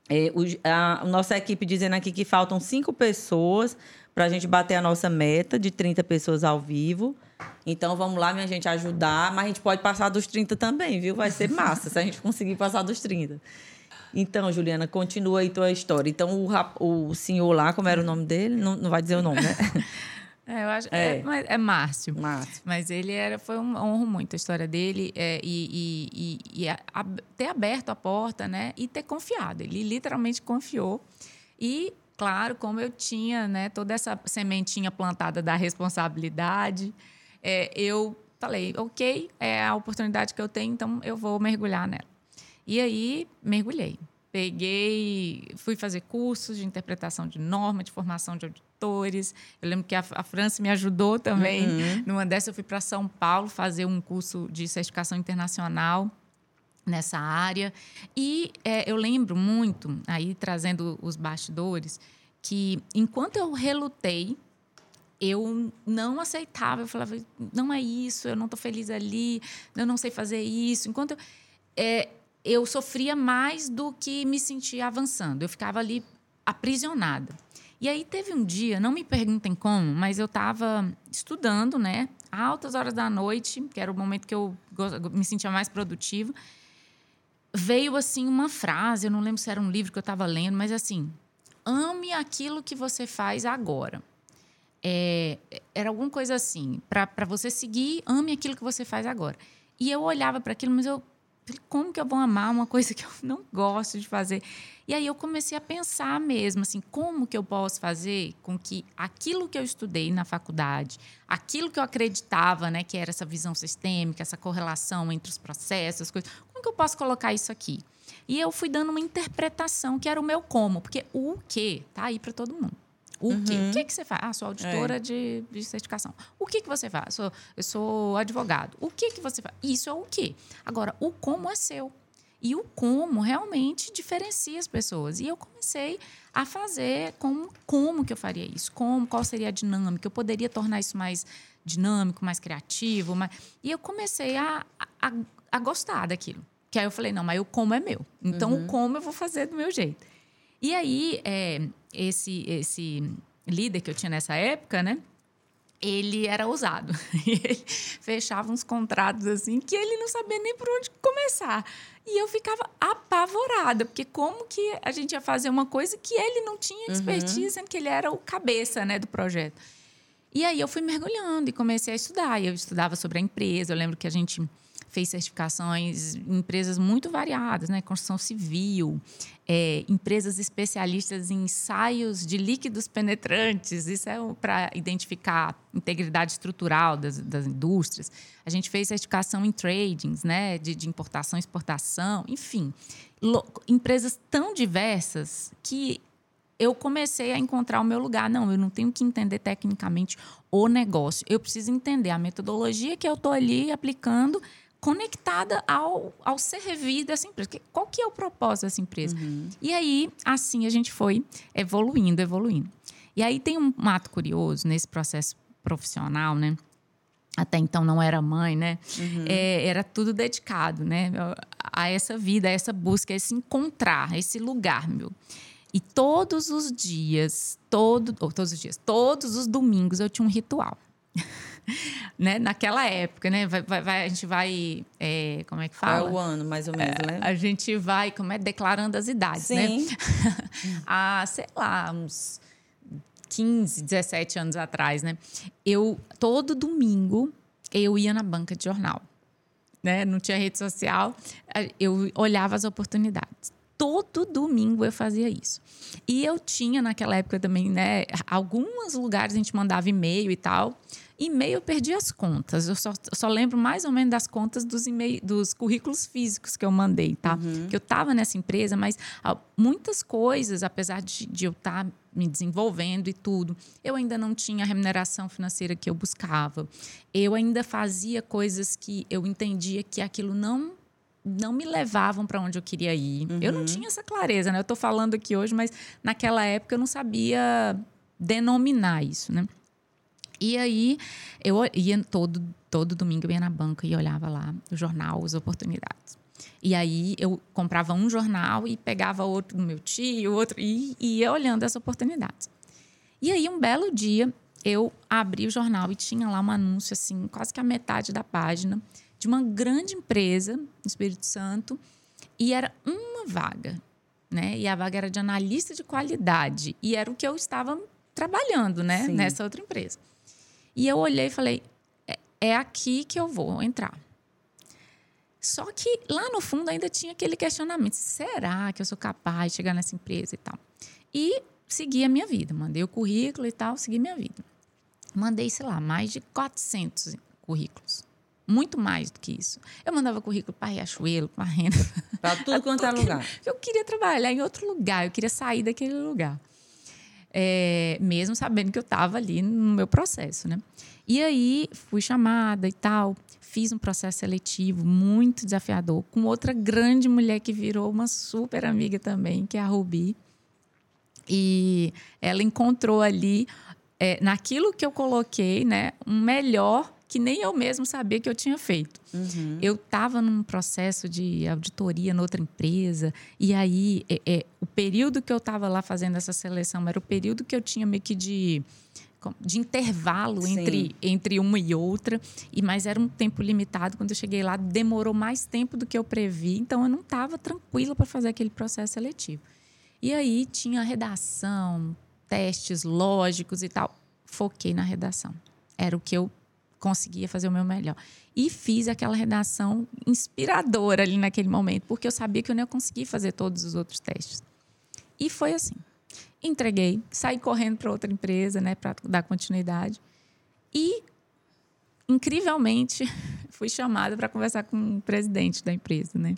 É, o, a, a, nossa equipe dizendo aqui que faltam cinco pessoas para a gente bater a nossa meta de 30 pessoas ao vivo. Então, vamos lá, minha gente, ajudar. Mas a gente pode passar dos 30 também, viu? Vai ser massa se a gente conseguir passar dos 30. Então, Juliana, continua aí tua história. Então, o, o senhor lá, como era o nome dele? Não, não vai dizer o nome, né? É, eu acho é, é, é Márcio. Márcio. Mas ele era, foi um honro muito a história dele é, e, e, e, e a, ter aberto a porta, né? E ter confiado. Ele literalmente confiou. E, claro, como eu tinha né, toda essa sementinha plantada da responsabilidade, é, eu falei, ok, é a oportunidade que eu tenho, então eu vou mergulhar nela. E aí mergulhei. peguei, fui fazer cursos de interpretação de norma, de formação de auditores. Eu lembro que a, a França me ajudou também. Uhum. Numa dessas, eu fui para São Paulo fazer um curso de certificação internacional nessa área. E é, eu lembro muito, aí trazendo os bastidores, que enquanto eu relutei, eu não aceitava. Eu falava, não é isso, eu não estou feliz ali, eu não sei fazer isso. Enquanto eu, é, eu sofria mais do que me sentia avançando. Eu ficava ali aprisionada. E aí teve um dia, não me perguntem como, mas eu estava estudando, né? Altas horas da noite, que era o momento que eu me sentia mais produtiva veio assim uma frase, eu não lembro se era um livro que eu estava lendo, mas assim, ame aquilo que você faz agora. É, era alguma coisa assim, para você seguir, ame aquilo que você faz agora. E eu olhava para aquilo, mas eu como que eu vou amar uma coisa que eu não gosto de fazer? E aí eu comecei a pensar mesmo, assim, como que eu posso fazer com que aquilo que eu estudei na faculdade, aquilo que eu acreditava, né, que era essa visão sistêmica, essa correlação entre os processos, coisas, como que eu posso colocar isso aqui? E eu fui dando uma interpretação que era o meu como, porque o que tá aí para todo mundo. O uhum. quê? O que, que você faz? Ah, sou auditora é. de, de certificação. O que, que você faz? Sou, eu sou advogado. O que, que você faz? Isso é o quê? Agora, o como é seu. E o como realmente diferencia as pessoas. E eu comecei a fazer como, como que eu faria isso, como, qual seria a dinâmica. Eu poderia tornar isso mais dinâmico, mais criativo. Mais... E eu comecei a, a, a gostar daquilo. Que aí eu falei, não, mas o como é meu. Então, uhum. o como eu vou fazer do meu jeito. E aí, é, esse, esse líder que eu tinha nessa época, né? Ele era ousado. ele fechava uns contratos assim que ele não sabia nem por onde começar. E eu ficava apavorada, porque como que a gente ia fazer uma coisa que ele não tinha uhum. expertise, uhum. sendo que ele era o cabeça né, do projeto. E aí eu fui mergulhando e comecei a estudar. Eu estudava sobre a empresa. Eu lembro que a gente fez certificações em empresas muito variadas, né? Construção civil, é, empresas especialistas em ensaios de líquidos penetrantes, isso é para identificar integridade estrutural das, das, indústrias. A gente fez certificação em tradings, né? De, de importação exportação, enfim. empresas tão diversas que eu comecei a encontrar o meu lugar. Não, eu não tenho que entender tecnicamente o negócio. Eu preciso entender a metodologia que eu estou ali aplicando conectada ao, ao servir dessa empresa. Qual que é o propósito dessa empresa? Uhum. E aí, assim, a gente foi evoluindo, evoluindo. E aí tem um ato curioso nesse processo profissional, né? Até então não era mãe, né? Uhum. É, era tudo dedicado, né? A essa vida, a essa busca, a esse encontrar, a esse lugar, meu. E todos os dias, todo, ou todos os dias, todos os domingos eu tinha um ritual. né? Naquela época, né? Vai, vai, a gente vai. É, como é que fala? É o ano, mais ou menos, né? A gente vai, como é, declarando as idades, né? Sim. né? Há, sei lá, uns 15, 17 anos atrás, né? Eu, todo domingo, eu ia na banca de jornal. Né? Não tinha rede social, eu olhava as oportunidades todo domingo eu fazia isso. E eu tinha naquela época também, né? Alguns lugares a gente mandava e-mail e tal. E-mail eu perdi as contas. Eu só, eu só lembro mais ou menos das contas dos, dos currículos físicos que eu mandei, tá? Uhum. Que eu estava nessa empresa, mas ah, muitas coisas, apesar de, de eu estar tá me desenvolvendo e tudo, eu ainda não tinha a remuneração financeira que eu buscava. Eu ainda fazia coisas que eu entendia que aquilo não não me levavam para onde eu queria ir. Uhum. Eu não uhum. tinha essa clareza, né? Eu estou falando aqui hoje, mas naquela época eu não sabia denominar isso, né? E aí eu ia todo, todo domingo eu ia na banca e olhava lá o jornal, as oportunidades. E aí eu comprava um jornal e pegava outro do meu tio, outro e, ia olhando as oportunidades. E aí um belo dia eu abri o jornal e tinha lá um anúncio assim, quase que a metade da página de uma grande empresa no Espírito Santo e era uma vaga, né? E a vaga era de analista de qualidade e era o que eu estava trabalhando, né, Sim. nessa outra empresa. E eu olhei e falei: é, é aqui que eu vou entrar. Só que lá no fundo ainda tinha aquele questionamento: será que eu sou capaz de chegar nessa empresa e tal? E segui a minha vida. Mandei o currículo e tal, segui minha vida. Mandei, sei lá, mais de 400 currículos. muito mais do que isso. Eu mandava currículo para Riachuelo, para Renda. Para tudo quanto é lugar. Eu queria trabalhar em outro lugar, eu queria sair daquele lugar. É, mesmo sabendo que eu estava ali no meu processo, né? E aí fui chamada e tal, fiz um processo seletivo muito desafiador com outra grande mulher que virou uma super amiga também, que é a Rubi. E ela encontrou ali, é, naquilo que eu coloquei, né, um melhor que nem eu mesmo sabia que eu tinha feito. Uhum. Eu estava num processo de auditoria noutra empresa, e aí é, é o período que eu estava lá fazendo essa seleção era o período que eu tinha meio que de de intervalo entre, entre uma e outra, e mas era um tempo limitado. Quando eu cheguei lá, demorou mais tempo do que eu previ, então eu não estava tranquila para fazer aquele processo seletivo. E aí tinha redação, testes lógicos e tal. Foquei na redação. Era o que eu conseguia fazer o meu melhor. E fiz aquela redação inspiradora ali naquele momento, porque eu sabia que eu não ia conseguir fazer todos os outros testes. E foi assim. Entreguei, saí correndo para outra empresa, né, para dar continuidade. E, incrivelmente, fui chamada para conversar com o presidente da empresa, né?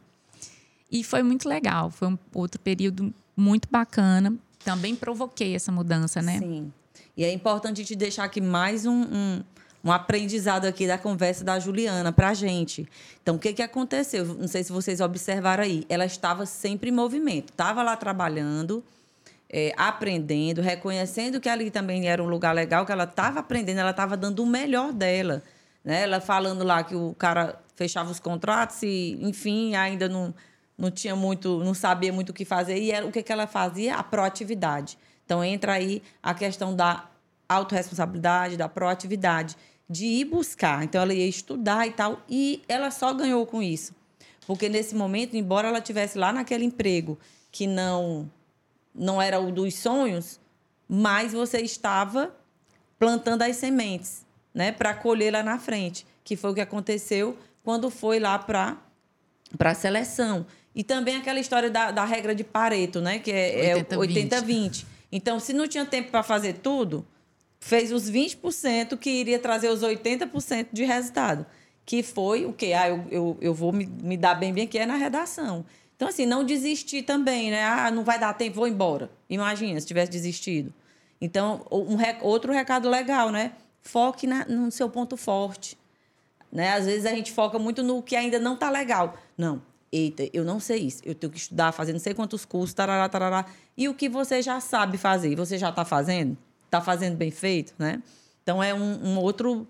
E foi muito legal. Foi um outro período muito bacana. Também provoquei essa mudança, né? Sim. E é importante te deixar aqui mais um, um, um aprendizado aqui da conversa da Juliana para a gente. Então, o que, que aconteceu? Não sei se vocês observaram aí. Ela estava sempre em movimento, estava lá trabalhando, é, aprendendo, reconhecendo que ali também era um lugar legal, que ela estava aprendendo, ela estava dando o melhor dela. Né? Ela falando lá que o cara fechava os contratos e, enfim, ainda não não tinha muito, não sabia muito o que fazer. E o que, que ela fazia? A proatividade. Então, entra aí a questão da autorresponsabilidade, da proatividade, de ir buscar. Então, ela ia estudar e tal, e ela só ganhou com isso. Porque nesse momento, embora ela tivesse lá naquele emprego que não não era o dos sonhos, mas você estava plantando as sementes, né, para colher lá na frente, que foi o que aconteceu quando foi lá para para a seleção. E também aquela história da, da regra de Pareto, né? Que é 80-20. É então, se não tinha tempo para fazer tudo, fez os 20% que iria trazer os 80% de resultado. Que foi o quê? Ah, eu, eu, eu vou me, me dar bem bem aqui é na redação. Então, assim, não desistir também, né? Ah, não vai dar tempo, vou embora. Imagina se tivesse desistido. Então, um, outro recado legal, né? Foque na, no seu ponto forte. Né? Às vezes a gente foca muito no que ainda não está legal. Não, eita, eu não sei isso, eu tenho que estudar, fazer não sei quantos cursos, tarará, tarará. E o que você já sabe fazer, você já está fazendo? Está fazendo bem feito, né? Então, é um, um outro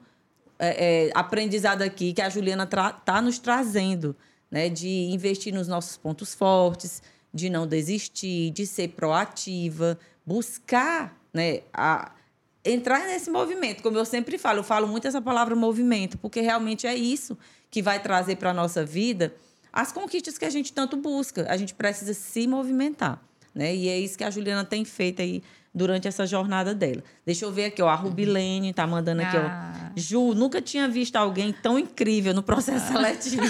é, é, aprendizado aqui que a Juliana está nos trazendo, né? De investir nos nossos pontos fortes, de não desistir, de ser proativa, buscar né, a, entrar nesse movimento. Como eu sempre falo, eu falo muito essa palavra movimento, porque realmente é isso que vai trazer para a nossa vida as conquistas que a gente tanto busca. A gente precisa se movimentar. Né? E é isso que a Juliana tem feito aí durante essa jornada dela. Deixa eu ver aqui, ó, a Rubilene tá mandando aqui, ah. ó. Ju, nunca tinha visto alguém tão incrível no processo seletivo.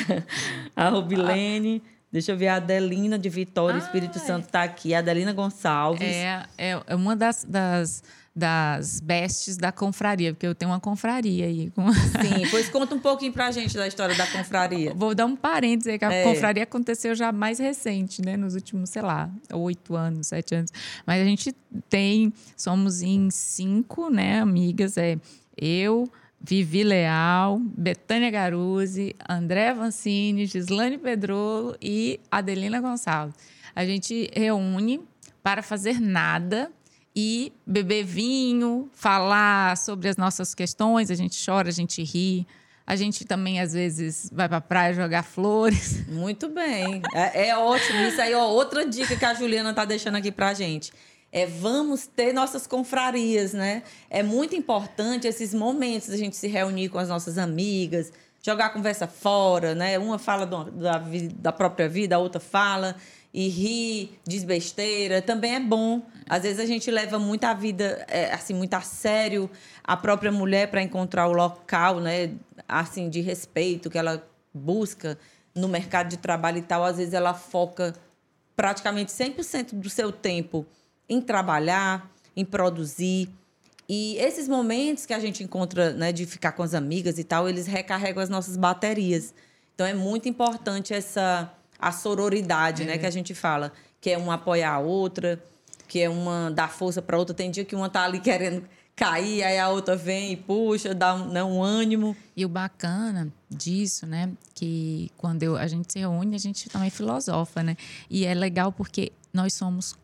a Rubilene. Deixa eu ver a Adelina de Vitória, ah, Espírito Santo está aqui. A Adelina Gonçalves. É, é uma das, das das bestes da confraria, porque eu tenho uma confraria aí. Sim, pois conta um pouquinho pra gente da história da confraria. Vou dar um parênteses aí, que a é. confraria aconteceu já mais recente, né? Nos últimos, sei lá, oito anos, sete anos. Mas a gente tem, somos em cinco, né, amigas, é eu, Vivi Leal, Betânia Garuzzi, André Vancini, Gislane Pedrolo e Adelina Gonçalves. A gente reúne para fazer nada e beber vinho, falar sobre as nossas questões, a gente chora, a gente ri. A gente também, às vezes, vai para a praia jogar flores. Muito bem. É, é, ótimo. Isso aí, ó, outra dica que a Juliana está deixando aqui para a gente. É, vamos ter nossas confrarias, né? É muito importante esses momentos a gente se reunir com as nossas amigas, jogar a conversa fora, né? Uma fala da, da própria vida, a outra fala e ri, diz besteira, também é bom. Às vezes a gente leva muito a vida é, assim muito a sério a própria mulher para encontrar o local, né, assim de respeito que ela busca no mercado de trabalho e tal. Às vezes ela foca praticamente 100% do seu tempo em trabalhar, em produzir. E esses momentos que a gente encontra, né, de ficar com as amigas e tal, eles recarregam as nossas baterias. Então é muito importante essa a sororidade, é. né, que a gente fala, que é uma apoiar a outra, que é uma dar força para outra. Tem dia que uma tá ali querendo cair, aí a outra vem e puxa, dá um, né, um ânimo. E o bacana disso, né, que quando eu, a gente se reúne, a gente também filosofa, né? E é legal porque nós somos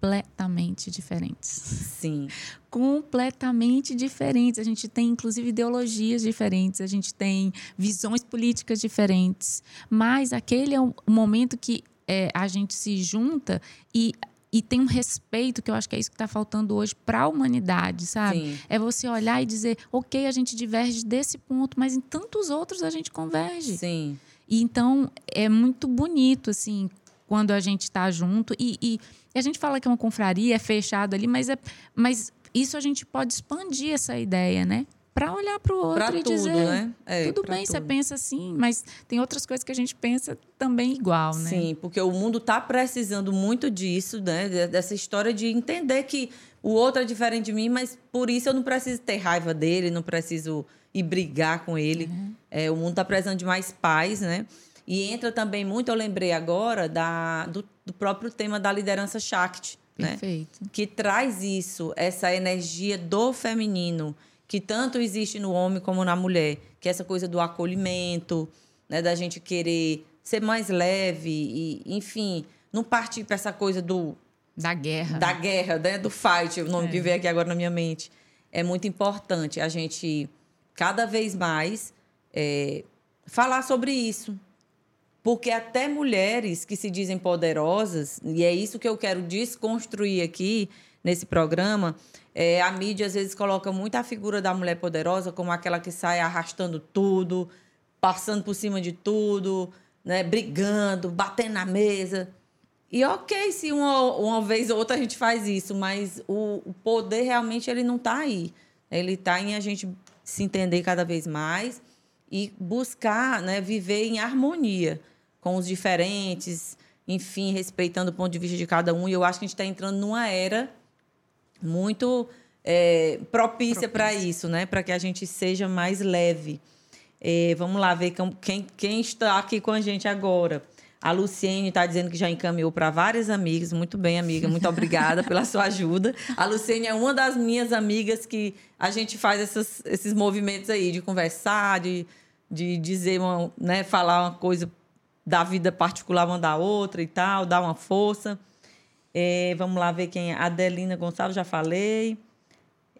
completamente diferentes. Sim. completamente diferentes. A gente tem, inclusive, ideologias diferentes, a gente tem visões políticas diferentes. Mas aquele é o momento que é, a gente se junta e e tem um respeito que eu acho que é isso que está faltando hoje para a humanidade, sabe? Sim. É você olhar e dizer, ok, a gente diverge desse ponto, mas em tantos outros a gente converge. Sim. E então é muito bonito assim quando a gente está junto e, e, a gente fala que é uma confraria, é fechado ali, mas é, mas isso a gente pode expandir essa ideia, né? para olhar para o outro pra e tudo, dizer né? É, tudo bem, tudo. você pensa assim, mas tem outras coisas que a gente pensa também igual, né? Sim, porque o mundo está precisando muito disso, né? Dessa história de entender que o outro é diferente de mim, mas por isso eu não preciso ter raiva dele, não preciso ir brigar com ele. Uhum. É, o mundo está precisando de mais paz, né? E entra também muito, eu lembrei agora, da, do, do próprio tema da liderança Shakti. Né? Perfeito. Né? Que traz isso, essa energia do feminino que tanto existe no homem como na mulher, que é essa coisa do acolhimento, né, da gente querer ser mais leve e, enfim, não partir para essa coisa do da guerra, da guerra, né, do fight, o nome é. que veio aqui agora na minha mente. É muito importante a gente cada vez mais é, falar sobre isso, porque até mulheres que se dizem poderosas, e é isso que eu quero desconstruir aqui nesse programa, é, a mídia às vezes coloca muito a figura da mulher poderosa como aquela que sai arrastando tudo, passando por cima de tudo, né, brigando, batendo na mesa. E ok, se uma, uma vez ou outra a gente faz isso, mas o, o poder realmente ele não está aí. Ele está em a gente se entender cada vez mais e buscar né, viver em harmonia com os diferentes, enfim, respeitando o ponto de vista de cada um. E eu acho que a gente está entrando numa era muito é, propícia para isso, né? Para que a gente seja mais leve. É, vamos lá ver quem, quem está aqui com a gente agora. A Luciene está dizendo que já encaminhou para várias amigas. Muito bem, amiga. Muito obrigada pela sua ajuda. A Luciene é uma das minhas amigas que a gente faz essas, esses movimentos aí de conversar, de, de dizer, uma, né, falar uma coisa da vida particular, mandar outra e tal, dar uma força. É, vamos lá ver quem é. Adelina Gonçalves, já falei.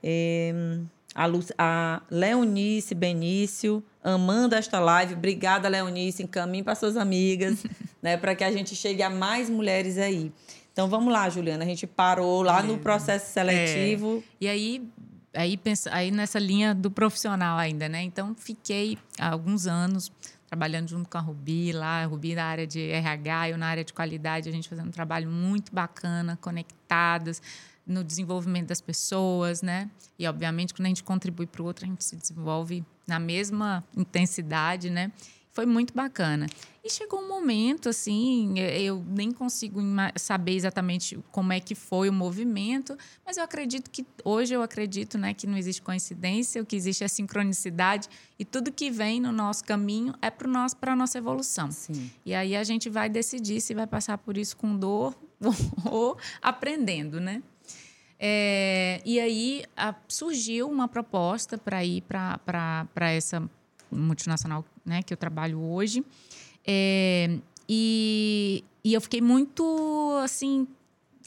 É, a, Lu, a Leonice Benício, amando esta live. Obrigada, Leonice. Encaminhe para suas amigas, né, para que a gente chegue a mais mulheres aí. Então vamos lá, Juliana. A gente parou lá no processo seletivo. É. E aí, aí, pensa, aí nessa linha do profissional ainda, né? Então fiquei há alguns anos trabalhando junto com a Rubi lá, a Rubi na área de RH, eu na área de qualidade, a gente fazendo um trabalho muito bacana, conectadas no desenvolvimento das pessoas, né? E obviamente quando a gente contribui para o outro, a gente se desenvolve na mesma intensidade, né? Foi muito bacana. E chegou um momento, assim, eu nem consigo saber exatamente como é que foi o movimento, mas eu acredito que, hoje eu acredito, né, que não existe coincidência, o que existe é sincronicidade, e tudo que vem no nosso caminho é para nosso, a nossa evolução. Sim. E aí a gente vai decidir se vai passar por isso com dor ou aprendendo, né? É, e aí a, surgiu uma proposta para ir para essa multinacional né, que eu trabalho hoje. É, e, e eu fiquei muito, assim,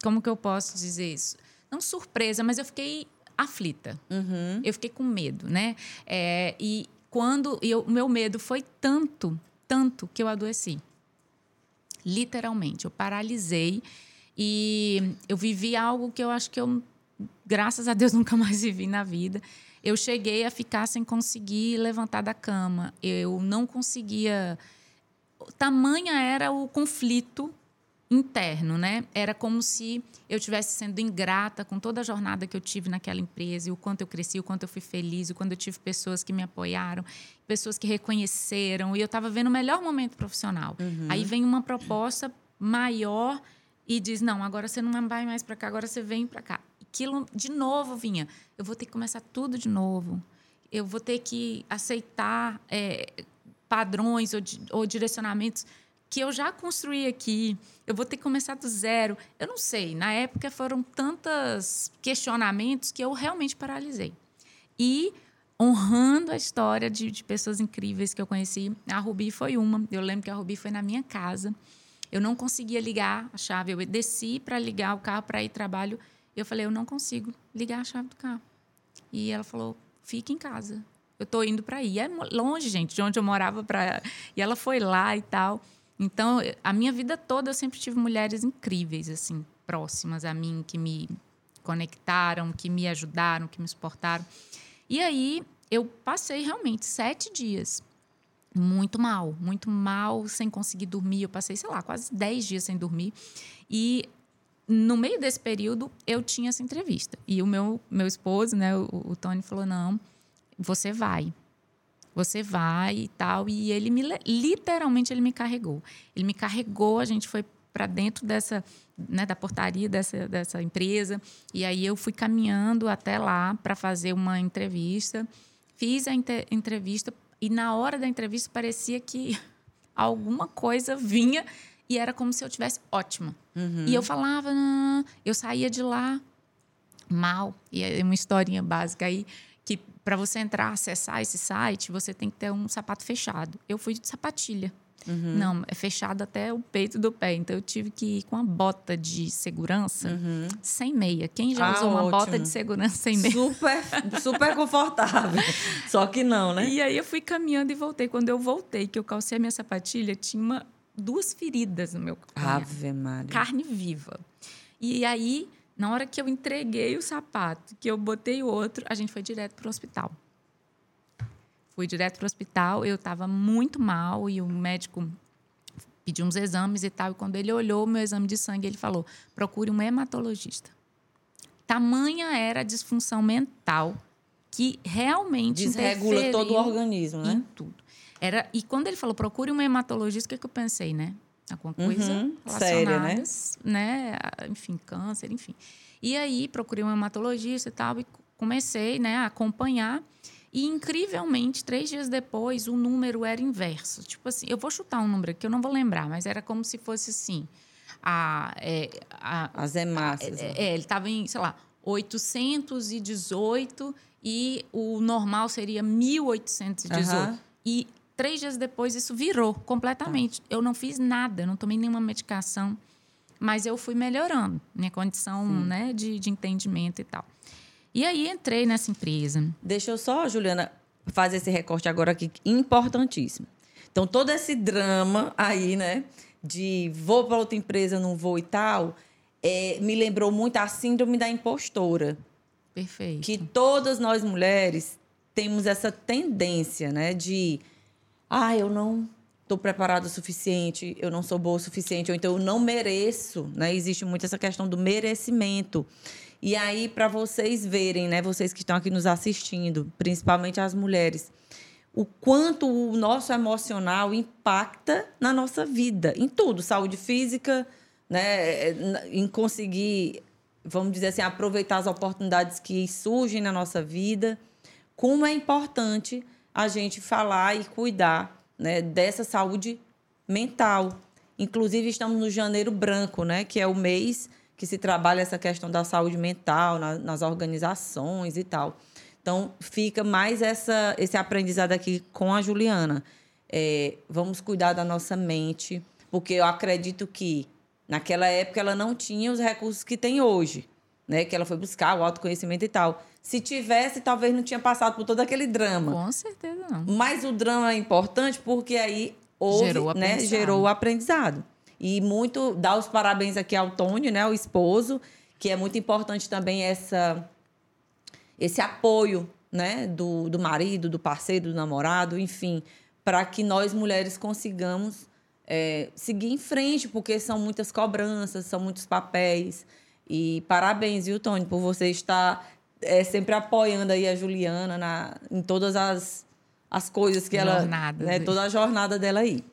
como que eu posso dizer isso? Não surpresa, mas eu fiquei aflita. Uhum. Eu fiquei com medo, né? É, e quando o meu medo foi tanto, tanto que eu adoeci. Literalmente, eu paralisei e eu vivi algo que eu acho que eu, graças a Deus, nunca mais vivi na vida eu cheguei a ficar sem conseguir levantar da cama. Eu não conseguia. Tamanha era o conflito interno, né? Era como se eu estivesse sendo ingrata com toda a jornada que eu tive naquela empresa, e o quanto eu cresci, o quanto eu fui feliz, o quanto eu tive pessoas que me apoiaram, pessoas que reconheceram, e eu estava vendo o melhor momento profissional. Uhum. Aí vem uma proposta maior e diz: "Não, agora você não vai mais para cá, agora você vem para cá". aquilo de novo vinha. Eu vou ter que começar tudo de novo. Eu vou ter que aceitar é, padrões ou, ou direcionamentos que eu já construí aqui, eu vou ter que começar do zero. Eu não sei, na época foram tantos questionamentos que eu realmente paralisei. E honrando a história de, de, pessoas incríveis que eu conheci, a Rubi foi uma. Eu lembro que a Rubi foi na minha casa. Eu não conseguia ligar a chave. Eu desci para ligar o carro para ir trabalho. Eu falei, eu não consigo ligar a chave do carro. E ela falou, fique em casa. Eu estou indo para aí. É longe, gente, de onde eu morava para. E ela foi lá e tal. Então, a minha vida toda eu sempre tive mulheres incríveis, assim, próximas a mim, que me conectaram, que me ajudaram, que me suportaram. E aí, eu passei realmente sete dias muito mal, muito mal, sem conseguir dormir. Eu passei, sei lá, quase dez dias sem dormir. E no meio desse período, eu tinha essa entrevista. E o meu, meu esposo, né, o, o Tony, falou: não, você vai. Você vai e tal. E ele me, literalmente, ele me carregou. Ele me carregou, a gente foi para dentro dessa, né, da portaria dessa, dessa empresa. E aí eu fui caminhando até lá para fazer uma entrevista. Fiz a entrevista e na hora da entrevista parecia que alguma coisa vinha e era como se eu tivesse ótima. Uhum. E eu falava, eu saía de lá mal. E é uma historinha básica aí que para você entrar, acessar esse site, você tem que ter um sapato fechado. Eu fui de sapatilha. Uhum. Não, é fechado até o peito do pé. Então eu tive que ir com uma bota de segurança uhum. sem meia. Quem já ah, usou uma ótimo. bota de segurança sem meia? Super, super confortável. Só que não, né? E aí eu fui caminhando e voltei. Quando eu voltei, que eu calcei a minha sapatilha, tinha uma, duas feridas no meu corpo. Ave Maria. Carne viva. E aí na hora que eu entreguei o sapato, que eu botei o outro, a gente foi direto para o hospital. Fui direto para o hospital, eu estava muito mal e o médico pediu uns exames e tal. E quando ele olhou o meu exame de sangue, ele falou: procure um hematologista. Tamanha era a disfunção mental que realmente desregula todo o organismo, né? Em tudo. Era, e quando ele falou procure um hematologista, o que, que eu pensei, né? Alguma coisa uhum, séria, né? né? Enfim, câncer, enfim. E aí procurei um hematologista e tal e comecei, né, a acompanhar. E incrivelmente, três dias depois, o número era inverso. Tipo assim, eu vou chutar um número que eu não vou lembrar, mas era como se fosse assim. A, é, a, As hemácias. É, é, ele estava em, sei lá, 818 e o normal seria 1818. Uhum. E Três dias depois, isso virou completamente. Eu não fiz nada, não tomei nenhuma medicação, mas eu fui melhorando minha condição né, de, de entendimento e tal. E aí entrei nessa empresa. Deixa eu só, Juliana, fazer esse recorte agora aqui, importantíssimo. Então, todo esse drama aí, né, de vou para outra empresa, não vou e tal, é, me lembrou muito a síndrome da impostora. Perfeito. Que todas nós mulheres temos essa tendência, né, de ah, eu não estou preparado o suficiente, eu não sou boa o suficiente, ou então eu não mereço, né? Existe muito essa questão do merecimento. E aí, para vocês verem, né, vocês que estão aqui nos assistindo, principalmente as mulheres, o quanto o nosso emocional impacta na nossa vida, em tudo, saúde física, né, em conseguir, vamos dizer assim, aproveitar as oportunidades que surgem na nossa vida. Como é importante a gente falar e cuidar né, dessa saúde mental. Inclusive, estamos no janeiro branco, né, que é o mês que se trabalha essa questão da saúde mental na, nas organizações e tal. Então, fica mais essa, esse aprendizado aqui com a Juliana. É, vamos cuidar da nossa mente, porque eu acredito que naquela época ela não tinha os recursos que tem hoje, né? Que ela foi buscar o autoconhecimento e tal. Se tivesse, talvez não tinha passado por todo aquele drama. Com certeza não. Mas o drama é importante porque aí houve, gerou, né, gerou o aprendizado. E muito dar os parabéns aqui ao Tony, né, o esposo, que é muito importante também essa esse apoio, né, do, do marido, do parceiro, do namorado, enfim, para que nós mulheres consigamos é, seguir em frente, porque são muitas cobranças, são muitos papéis. E parabéns, viu, Tony, por você estar é, sempre apoiando aí a Juliana na, em todas as, as coisas que jornada, ela. Né, toda a jornada dela aí.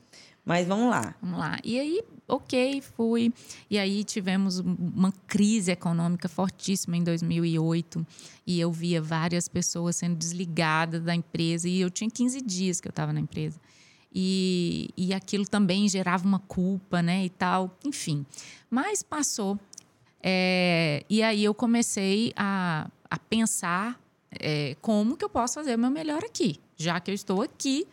Mas vamos lá. Vamos lá. E aí, ok, fui. E aí tivemos uma crise econômica fortíssima em 2008. E eu via várias pessoas sendo desligadas da empresa. E eu tinha 15 dias que eu estava na empresa. E, e aquilo também gerava uma culpa, né? E tal. Enfim. Mas passou. É, e aí eu comecei a, a pensar é, como que eu posso fazer o meu melhor aqui. Já que eu estou aqui,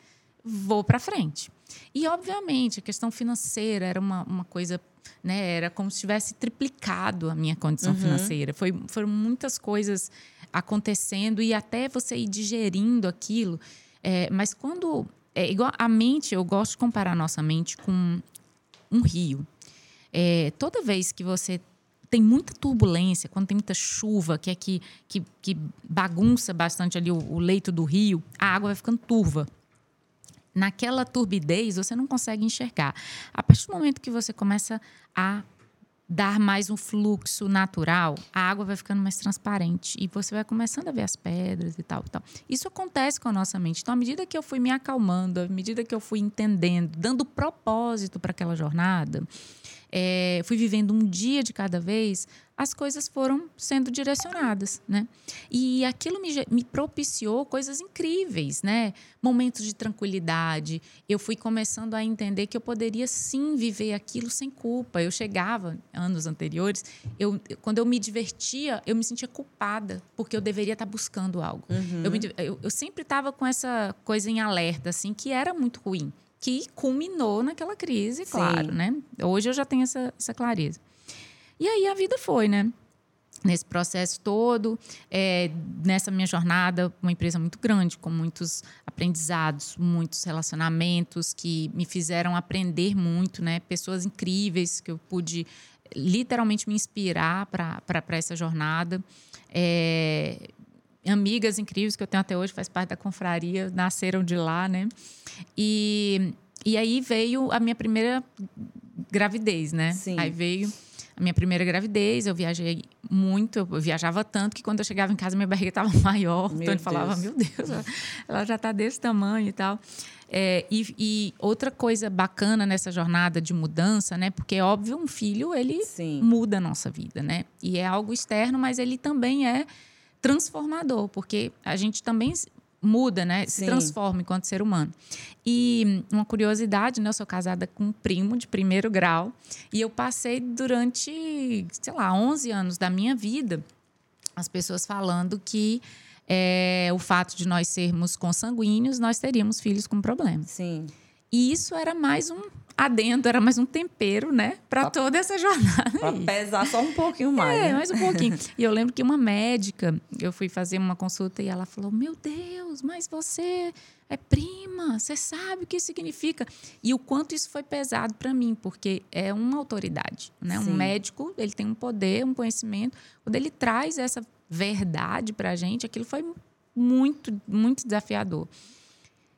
vou para frente. E, obviamente, a questão financeira era uma, uma coisa né? Era como se tivesse triplicado a minha condição uhum. financeira. Foi, foram muitas coisas acontecendo e até você ir digerindo aquilo. É, mas quando é igual a mente, eu gosto de comparar a nossa mente com um rio. É, toda vez que você tem muita turbulência, quando tem muita chuva, que é que, que, que bagunça bastante ali o, o leito do rio, a água vai ficando turva naquela turbidez você não consegue enxergar. A partir do momento que você começa a dar mais um fluxo natural, a água vai ficando mais transparente e você vai começando a ver as pedras e tal, e tal. Isso acontece com a nossa mente. Então, à medida que eu fui me acalmando, à medida que eu fui entendendo, dando propósito para aquela jornada, é, fui vivendo um dia de cada vez, as coisas foram sendo direcionadas, né? E aquilo me, me, propiciou coisas incríveis, né? Momentos de tranquilidade. Eu fui começando a entender que eu poderia sim viver aquilo sem culpa. Eu chegava anos anteriores, eu, quando eu me divertia, eu me sentia culpada porque eu deveria estar buscando algo. Uhum. Eu, me, eu, eu sempre estava com essa coisa em alerta, assim, que era muito ruim que culminou naquela crise, Sim. claro, né? Hoje eu já tenho essa, essa clareza. E aí a vida foi, né? Nesse processo todo, é, nessa minha jornada, uma empresa muito grande, com muitos aprendizados, muitos relacionamentos que me fizeram aprender muito, né? Pessoas incríveis que eu pude literalmente me inspirar para essa jornada. É, amigas incríveis que eu tenho até hoje, faz parte da confraria, nasceram de lá, né? E, e aí veio a minha primeira gravidez, né? Sim. Aí veio a minha primeira gravidez, eu viajei muito, eu viajava tanto que quando eu chegava em casa minha barriga estava maior. Meu então ele falava, meu Deus, ela já está desse tamanho e tal. É, e, e, outra coisa bacana nessa jornada de mudança, né? Porque, óbvio, um filho, ele Sim. muda a nossa vida, né? E é algo externo, mas ele também é transformador, porque a gente também muda, né? Se Sim. transforma enquanto ser humano. E uma curiosidade, né? Eu sou casada com um primo de primeiro grau e eu passei durante, sei lá, 11 anos da minha vida as pessoas falando que é, o fato de nós sermos consanguíneos, nós teríamos filhos com problemas. Sim. E isso era mais um adendo, era mais um tempero, né? Para toda essa jornada. Para pesar só um pouquinho mais. É, né? mais um pouquinho. e eu lembro que uma médica, eu fui fazer uma consulta e ela falou: Meu Deus, mas você é prima, você sabe o que isso significa. E o quanto isso foi pesado para mim, porque é uma autoridade, né? Sim. Um médico, ele tem um poder, um conhecimento. Quando ele traz essa verdade para a gente, aquilo foi muito, muito desafiador.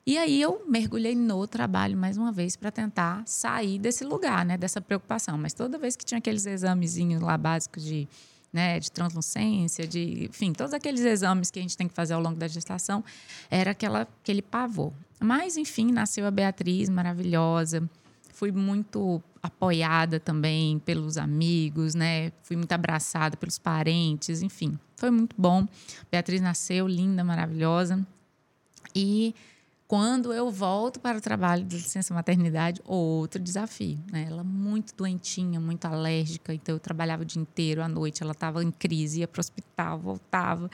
E aí eu mergulhei no trabalho mais uma vez para tentar sair desse lugar, né, dessa preocupação. Mas toda vez que tinha aqueles examezinhos lá básicos de, né, de translucência, de, enfim, todos aqueles exames que a gente tem que fazer ao longo da gestação, era aquela, aquele pavor. Mas, enfim, nasceu a Beatriz, maravilhosa. Fui muito apoiada também pelos amigos, né? Fui muito abraçada pelos parentes, enfim, foi muito bom. Beatriz nasceu linda, maravilhosa. E quando eu volto para o trabalho de licença maternidade, outro desafio. Né? Ela muito doentinha, muito alérgica, então eu trabalhava o dia inteiro, à noite ela estava em crise, ia para o hospital, voltava.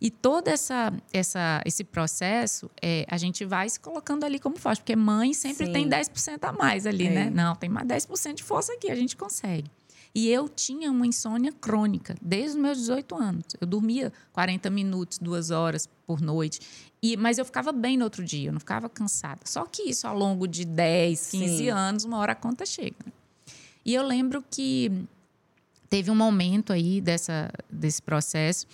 E todo essa, essa, esse processo, é, a gente vai se colocando ali como forte, porque mãe sempre Sim. tem 10% a mais ali, é. né? Não, tem mais 10% de força aqui, a gente consegue. E eu tinha uma insônia crônica desde os meus 18 anos. Eu dormia 40 minutos, duas horas por noite. E, mas eu ficava bem no outro dia, eu não ficava cansada. Só que isso, ao longo de 10, 15 Sim. anos, uma hora a conta chega. E eu lembro que teve um momento aí dessa, desse processo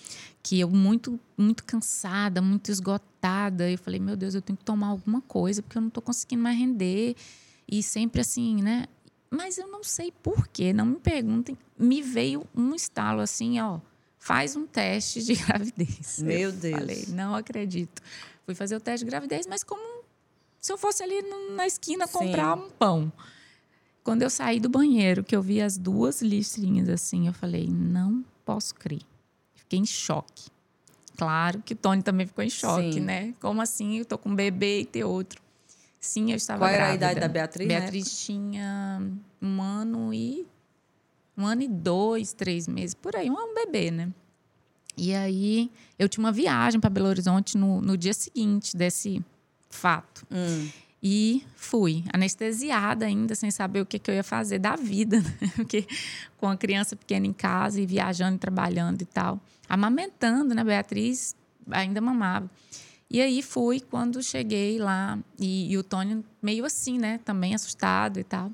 que eu muito muito cansada, muito esgotada, eu falei, meu Deus, eu tenho que tomar alguma coisa porque eu não estou conseguindo mais render e sempre assim, né? Mas eu não sei por quê, não me perguntem. Me veio um estalo assim, ó, faz um teste de gravidez. Meu Deus. Falei, não acredito. Fui fazer o teste de gravidez, mas como se eu fosse ali na esquina comprar Sim. um pão. Quando eu saí do banheiro, que eu vi as duas listrinhas assim, eu falei, não posso crer. Fiquei em choque. Claro que o Tony também ficou em choque, Sim. né? Como assim? Eu tô com um bebê e ter outro. Sim, eu estava Qual grávida. era a idade da Beatriz? Beatriz tinha um ano e um ano e dois, três meses, por aí, um bebê, né? E aí eu tinha uma viagem para Belo Horizonte no, no dia seguinte desse fato. Hum. E fui, anestesiada ainda, sem saber o que, que eu ia fazer da vida, né? Porque com a criança pequena em casa e viajando e trabalhando e tal. Amamentando, né? Beatriz ainda mamava. E aí fui quando cheguei lá e, e o Tony meio assim, né? Também assustado e tal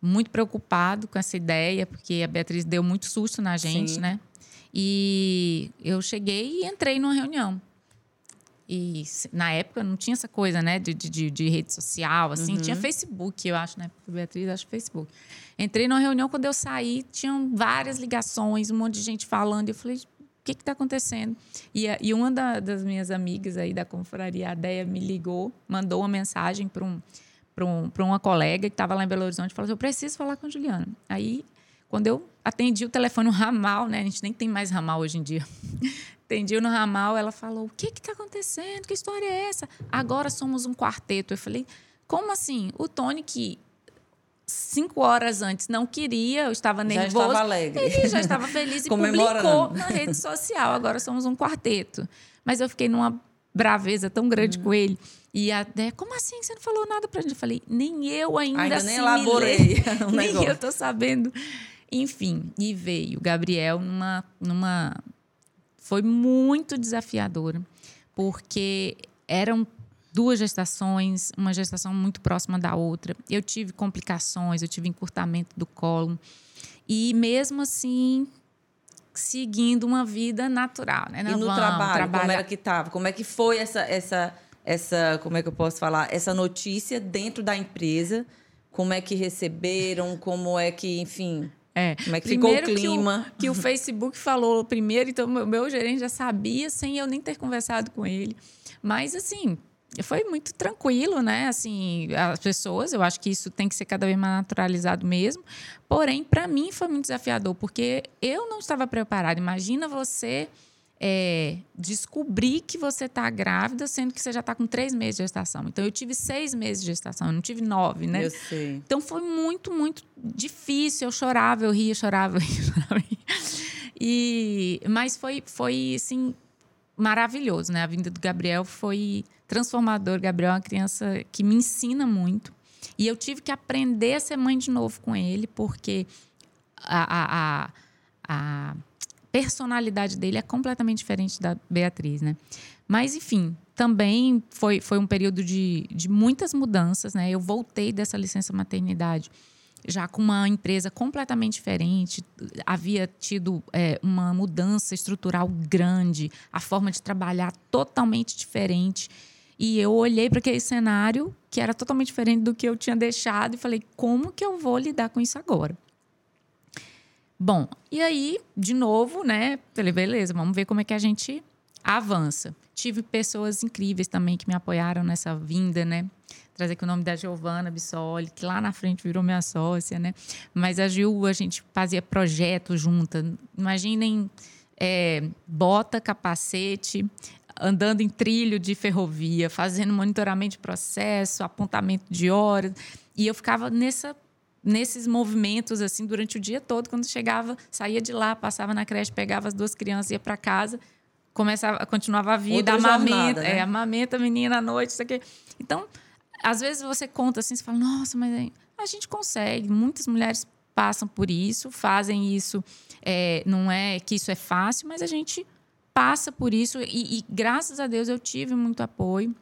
muito preocupado com essa ideia, porque a Beatriz deu muito susto na gente, Sim. né? E eu cheguei e entrei numa reunião. E na época não tinha essa coisa, né, de, de, de rede social, assim. Uhum. Tinha Facebook, eu acho, né? Beatriz, acho Facebook. Entrei numa reunião, quando eu saí, tinham várias ligações, um monte de gente falando. E eu falei, que está acontecendo? E, e uma da, das minhas amigas aí da confraria, a Deia, me ligou, mandou uma mensagem para um, um, uma colega que estava lá em Belo Horizonte falou assim, eu preciso falar com a Juliana. Aí, quando eu atendi o telefone no ramal, né? A gente nem tem mais ramal hoje em dia. Atendi no ramal, ela falou: O que está acontecendo? Que história é essa? Agora somos um quarteto. Eu falei: Como assim? O Tony, que cinco horas antes não queria, eu estava nervoso. Já estava alegre. Ele já estava feliz e publicou na rede social. Agora somos um quarteto. Mas eu fiquei numa braveza tão grande uhum. com ele. E até, como assim? Você não falou nada pra gente? Eu falei, nem eu ainda, ainda nem elaborei. Um nem eu tô sabendo. Enfim, e veio Gabriel numa, numa foi muito desafiadora, porque eram duas gestações, uma gestação muito próxima da outra. Eu tive complicações, eu tive encurtamento do colo. E mesmo assim, seguindo uma vida natural, né? e no trabalho, trabalhar. como era que estava? Como é que foi essa, essa, essa, como é que eu posso falar? Essa notícia dentro da empresa? Como é que receberam? Como é que, enfim... É. Como é que primeiro ficou o clima? Que o, que o Facebook falou primeiro, então o meu gerente já sabia sem eu nem ter conversado com ele. Mas, assim, foi muito tranquilo, né? Assim, as pessoas, eu acho que isso tem que ser cada vez mais naturalizado mesmo. Porém, para mim foi muito desafiador, porque eu não estava preparada. Imagina você é, descobrir que você está grávida, sendo que você já está com três meses de gestação. Então, eu tive seis meses de gestação, eu não tive nove, né? Eu sei. Então, foi muito, muito difícil. Eu chorava, eu ria, chorava, eu ria, chorava. E, mas foi, foi, assim, maravilhoso, né? A vinda do Gabriel foi transformador. Gabriel é uma criança que me ensina muito. E eu tive que aprender a ser mãe de novo com ele, porque a, a, a, a personalidade dele é completamente diferente da Beatriz, né? Mas, enfim, também foi, foi um período de, de muitas mudanças, né? Eu voltei dessa licença maternidade já com uma empresa completamente diferente, havia tido é, uma mudança estrutural grande, a forma de trabalhar totalmente diferente. E eu olhei para aquele cenário que era totalmente diferente do que eu tinha deixado e falei: como que eu vou lidar com isso agora? Bom, e aí, de novo, né? Falei, beleza, vamos ver como é que a gente avança. Tive pessoas incríveis também que me apoiaram nessa vinda, né? Trazer aqui o nome da Giovana Bissoli, que lá na frente virou minha sócia, né? Mas a Gil, a gente fazia projeto junta. Imaginem é, bota, capacete, andando em trilho de ferrovia, fazendo monitoramento de processo, apontamento de horas. E eu ficava nessa nesses movimentos assim durante o dia todo. Quando chegava, saía de lá, passava na creche, pegava as duas crianças, ia para casa, começava, continuava a vida, Outra amamenta, jornada, né? é, amamenta a menina à noite, isso aqui. Então, às vezes você conta assim, você fala, nossa, mas a gente consegue. Muitas mulheres passam por isso, fazem isso. É, não é que isso é fácil, mas a gente passa por isso e, e graças a Deus eu tive muito apoio,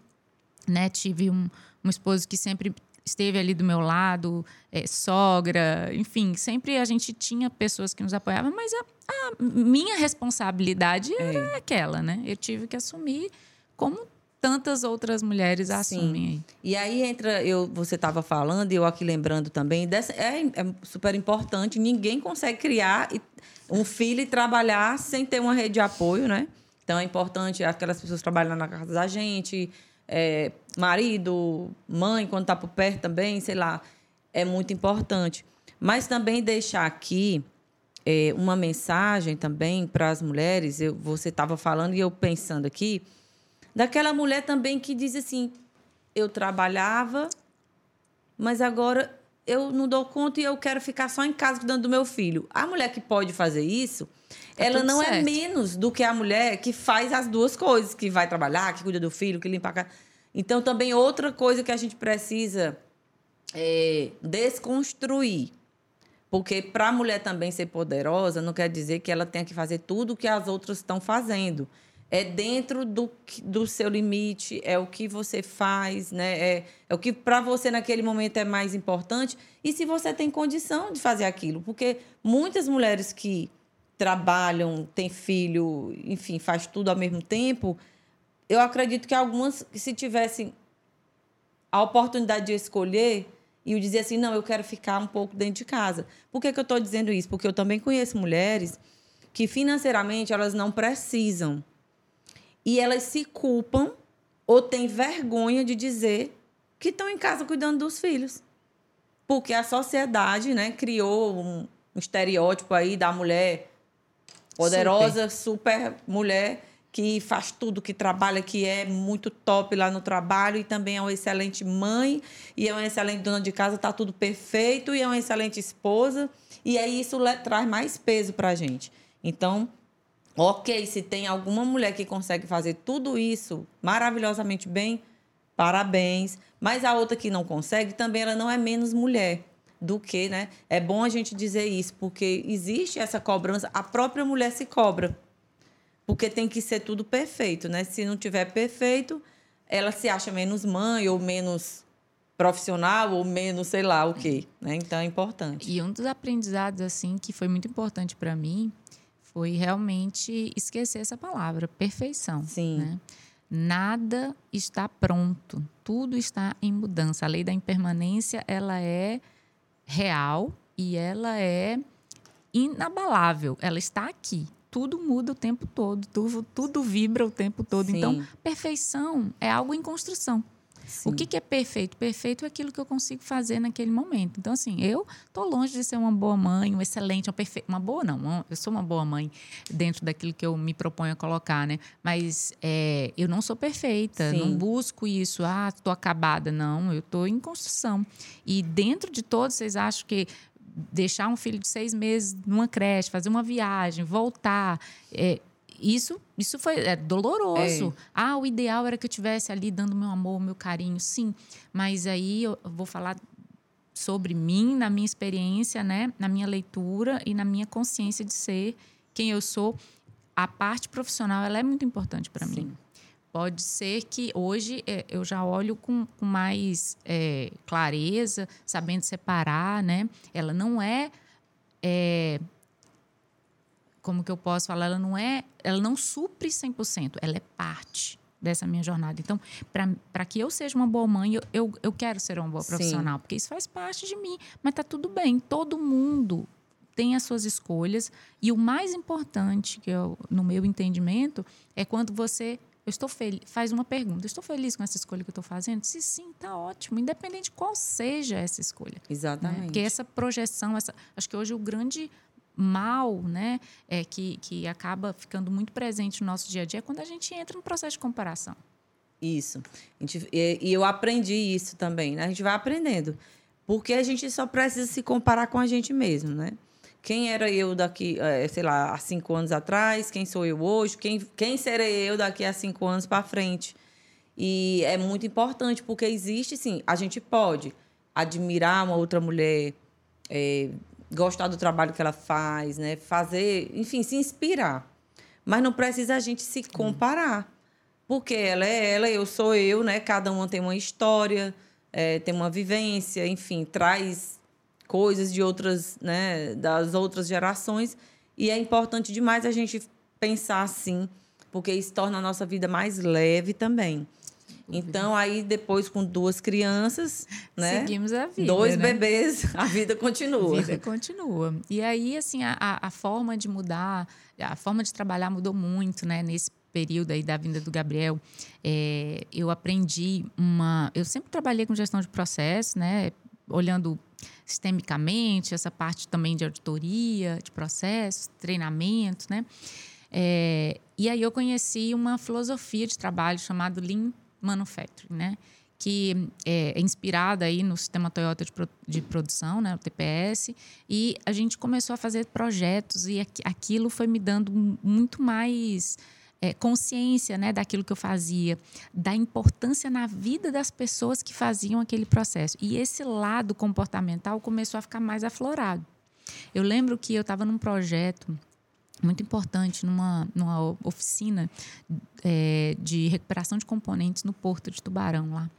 né? Tive um, um esposo que sempre esteve ali do meu lado, é, sogra, enfim, sempre a gente tinha pessoas que nos apoiavam, mas a, a minha responsabilidade é. era aquela, né? Eu tive que assumir como tantas outras mulheres assumem. Aí. E aí entra, eu, você estava falando, e eu aqui lembrando também, dessa, é, é, super importante, ninguém consegue criar um filho e trabalhar sem ter uma rede de apoio, né? Então é importante aquelas pessoas trabalhando na casa da gente, é, marido, mãe, quando está por perto também, sei lá, é muito importante. Mas também deixar aqui é, uma mensagem também para as mulheres. Eu, você estava falando e eu pensando aqui daquela mulher também que diz assim: eu trabalhava, mas agora eu não dou conta e eu quero ficar só em casa cuidando do meu filho. A mulher que pode fazer isso, tá ela não é certo. é menos do que a mulher que faz as duas coisas, que vai trabalhar, que cuida do filho, que limpa a casa. Então, também outra coisa que a gente precisa é desconstruir. Porque para a mulher também ser poderosa, não quer dizer que ela tenha que fazer tudo o que as outras estão fazendo é dentro do, do seu limite, é o que você faz, né? É, é o que para você naquele momento é mais importante. E se você tem condição de fazer aquilo. Porque muitas mulheres que trabalham, têm filho, enfim, faz tudo ao mesmo tempo, eu acredito que algumas, se tivessem a oportunidade de escolher e eu dizer assim, não, eu quero ficar um pouco dentro de casa. Por que, que eu estou dizendo isso? Porque eu também conheço mulheres que financeiramente elas não precisam e elas se culpam ou têm vergonha de dizer que estão em casa cuidando dos filhos. Porque a sociedade né, criou um, um estereótipo aí da mulher poderosa, super. super mulher, que faz tudo, que trabalha, que é muito top lá no trabalho e também é uma excelente mãe e é uma excelente dona de casa, está tudo perfeito e é uma excelente esposa. E aí isso traz mais peso para a gente. Então, Ok, se tem alguma mulher que consegue fazer tudo isso maravilhosamente bem, parabéns. Mas a outra que não consegue, também ela não é menos mulher do que, né? É bom a gente dizer isso, porque existe essa cobrança, a própria mulher se cobra. Porque tem que ser tudo perfeito, né? Se não tiver perfeito, ela se acha menos mãe ou menos profissional ou menos sei lá o quê, né? Então é importante. E um dos aprendizados assim que foi muito importante para mim foi realmente esquecer essa palavra, perfeição. Sim. Né? Nada está pronto, tudo está em mudança. A lei da impermanência ela é real e ela é inabalável. Ela está aqui. Tudo muda o tempo todo, tudo, tudo vibra o tempo todo. Sim. Então, perfeição é algo em construção. Sim. O que, que, é perfeito? Perfeito é aquilo que eu consigo fazer naquele momento. Então, assim, eu estou longe de ser uma boa mãe, um excelente, uma perfeita. Uma boa, não. Uma, eu sou uma boa mãe dentro daquilo que eu me proponho a colocar, né? Mas é, eu não sou perfeita, Sim. não busco isso. Ah, estou acabada. Não, eu estou em construção. E dentro de todos, vocês acham que deixar um filho de seis meses numa creche, fazer uma viagem, voltar. É, isso, isso foi é doloroso. É. Ah, o ideal era que eu tivesse ali dando meu amor, meu carinho, sim. Mas aí eu vou falar sobre mim, na minha experiência, né, na minha leitura e na minha consciência de ser quem eu sou. A parte profissional ela é muito importante para mim. Pode ser que hoje é, eu já olho com, com mais é, clareza, sabendo separar, né? Ela não é, é como que eu posso falar, ela não é, ela não supre 100%, ela é parte dessa minha jornada. Então, para que eu seja uma boa mãe, eu, eu, eu quero ser uma boa profissional, Sim. porque isso faz parte de mim. Mas tá tudo bem, todo mundo tem as suas escolhas. E o mais importante, que eu, no meu entendimento, é quando você. Eu estou feliz. Faz uma pergunta. estou feliz com essa escolha que eu estou fazendo? Se sim, tá ótimo. Independente de qual seja essa escolha. Exatamente. Né? Porque essa projeção, essa, acho que hoje o grande mal, né, é, que, que acaba ficando muito presente no nosso dia a dia é quando a gente entra no processo de comparação. Isso. Gente, e, e, eu aprendi isso também, né? A gente vai aprendendo. Porque a gente só precisa se comparar com a gente mesmo, né? Quem era eu daqui, é, sei lá, há cinco anos atrás? Quem sou eu hoje? Quem, quem serei eu daqui a cinco anos para frente? E é muito importante, porque existe, sim, a gente pode admirar uma outra mulher, é, gostar do trabalho que ela faz, né? Fazer, enfim, se inspirar. Mas não precisa a gente se comparar. Porque ela é ela, eu sou eu, né? Cada uma tem uma história, é, tem uma vivência, enfim, traz coisas de outras, né, das outras gerações. E é importante demais a gente pensar assim, porque isso torna a nossa vida mais leve também. Então, aí depois com duas crianças, né? Seguimos a vida. Dois né? bebês, a vida continua. A vida continua. E aí, assim, a, a forma de mudar, a forma de trabalhar mudou muito, né? Nesse período aí da vinda do Gabriel, é, eu aprendi uma. Eu sempre trabalhei com gestão de processos, né? Olhando sistemicamente, essa parte também de auditoria, de processos, treinamentos, né? É, e aí eu conheci uma filosofia de trabalho chamada Lean Manufacturing, né? que é inspirada aí no sistema Toyota de, de, produção, né, o TPS, e a gente começou a fazer projetos e aquilo foi me dando muito mais é, consciência né, daquilo que eu fazia, da importância na vida das pessoas que faziam aquele processo. E esse lado comportamental começou a ficar mais aflorado. Eu lembro que eu estava num projeto muito importante numa, numa oficina é, de recuperação de componentes no Porto de Tubarão lá.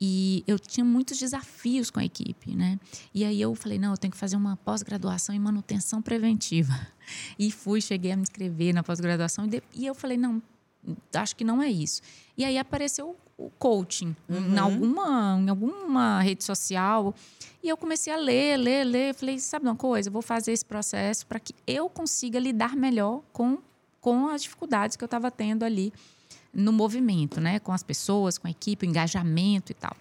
E eu tinha muitos desafios com a equipe, né? E aí eu falei, não, eu tenho que fazer uma pós-graduação em manutenção preventiva. E fui, cheguei a me inscrever na pós-graduação e, e eu falei, não, acho que não é isso. E aí apareceu o coaching uhum. em, alguma, em alguma rede social. E eu comecei a ler, ler, ler. Falei, sabe uma coisa? Eu vou fazer esse processo para que eu consiga lidar melhor com, com as dificuldades que eu estava tendo ali no movimento, né? Com as pessoas, com a equipe, o engajamento e tal.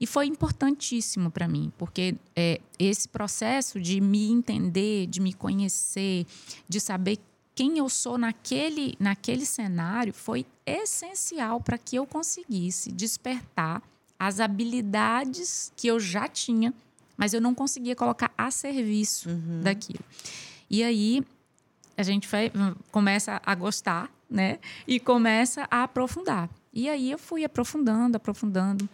E foi importantíssimo para mim, porque é, esse processo de me entender, de me conhecer, de saber quem eu sou naquele, naquele cenário foi essencial para que eu conseguisse despertar as habilidades que eu já tinha, mas eu não conseguia colocar a serviço uhum. daquilo. E aí a gente vai, começa a gostar, né? E começa a aprofundar. E aí eu fui aprofundando, aprofundando.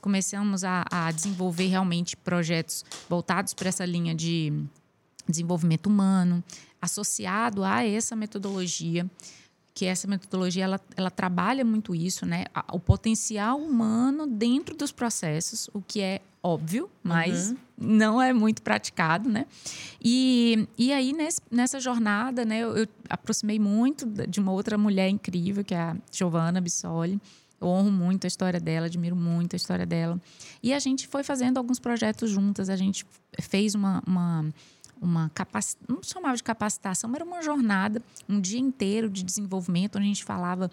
Começamos a, a desenvolver realmente projetos voltados para essa linha de desenvolvimento humano, associado a essa metodologia, que essa metodologia ela, ela trabalha muito isso, né? O potencial humano dentro dos processos, o que é óbvio, mas uhum. não é muito praticado, né? E, e aí, nesse, nessa jornada, né, eu, eu, aproximei muito de uma outra mulher incrível, que é a Giovanna Bissoli. Eu honro muito a história dela, admiro muito a história dela. E a gente foi fazendo alguns projetos juntas, a gente fez uma, uma uma capacitação, não chamava de capacitação, mas era uma jornada, um dia inteiro de desenvolvimento, onde a gente falava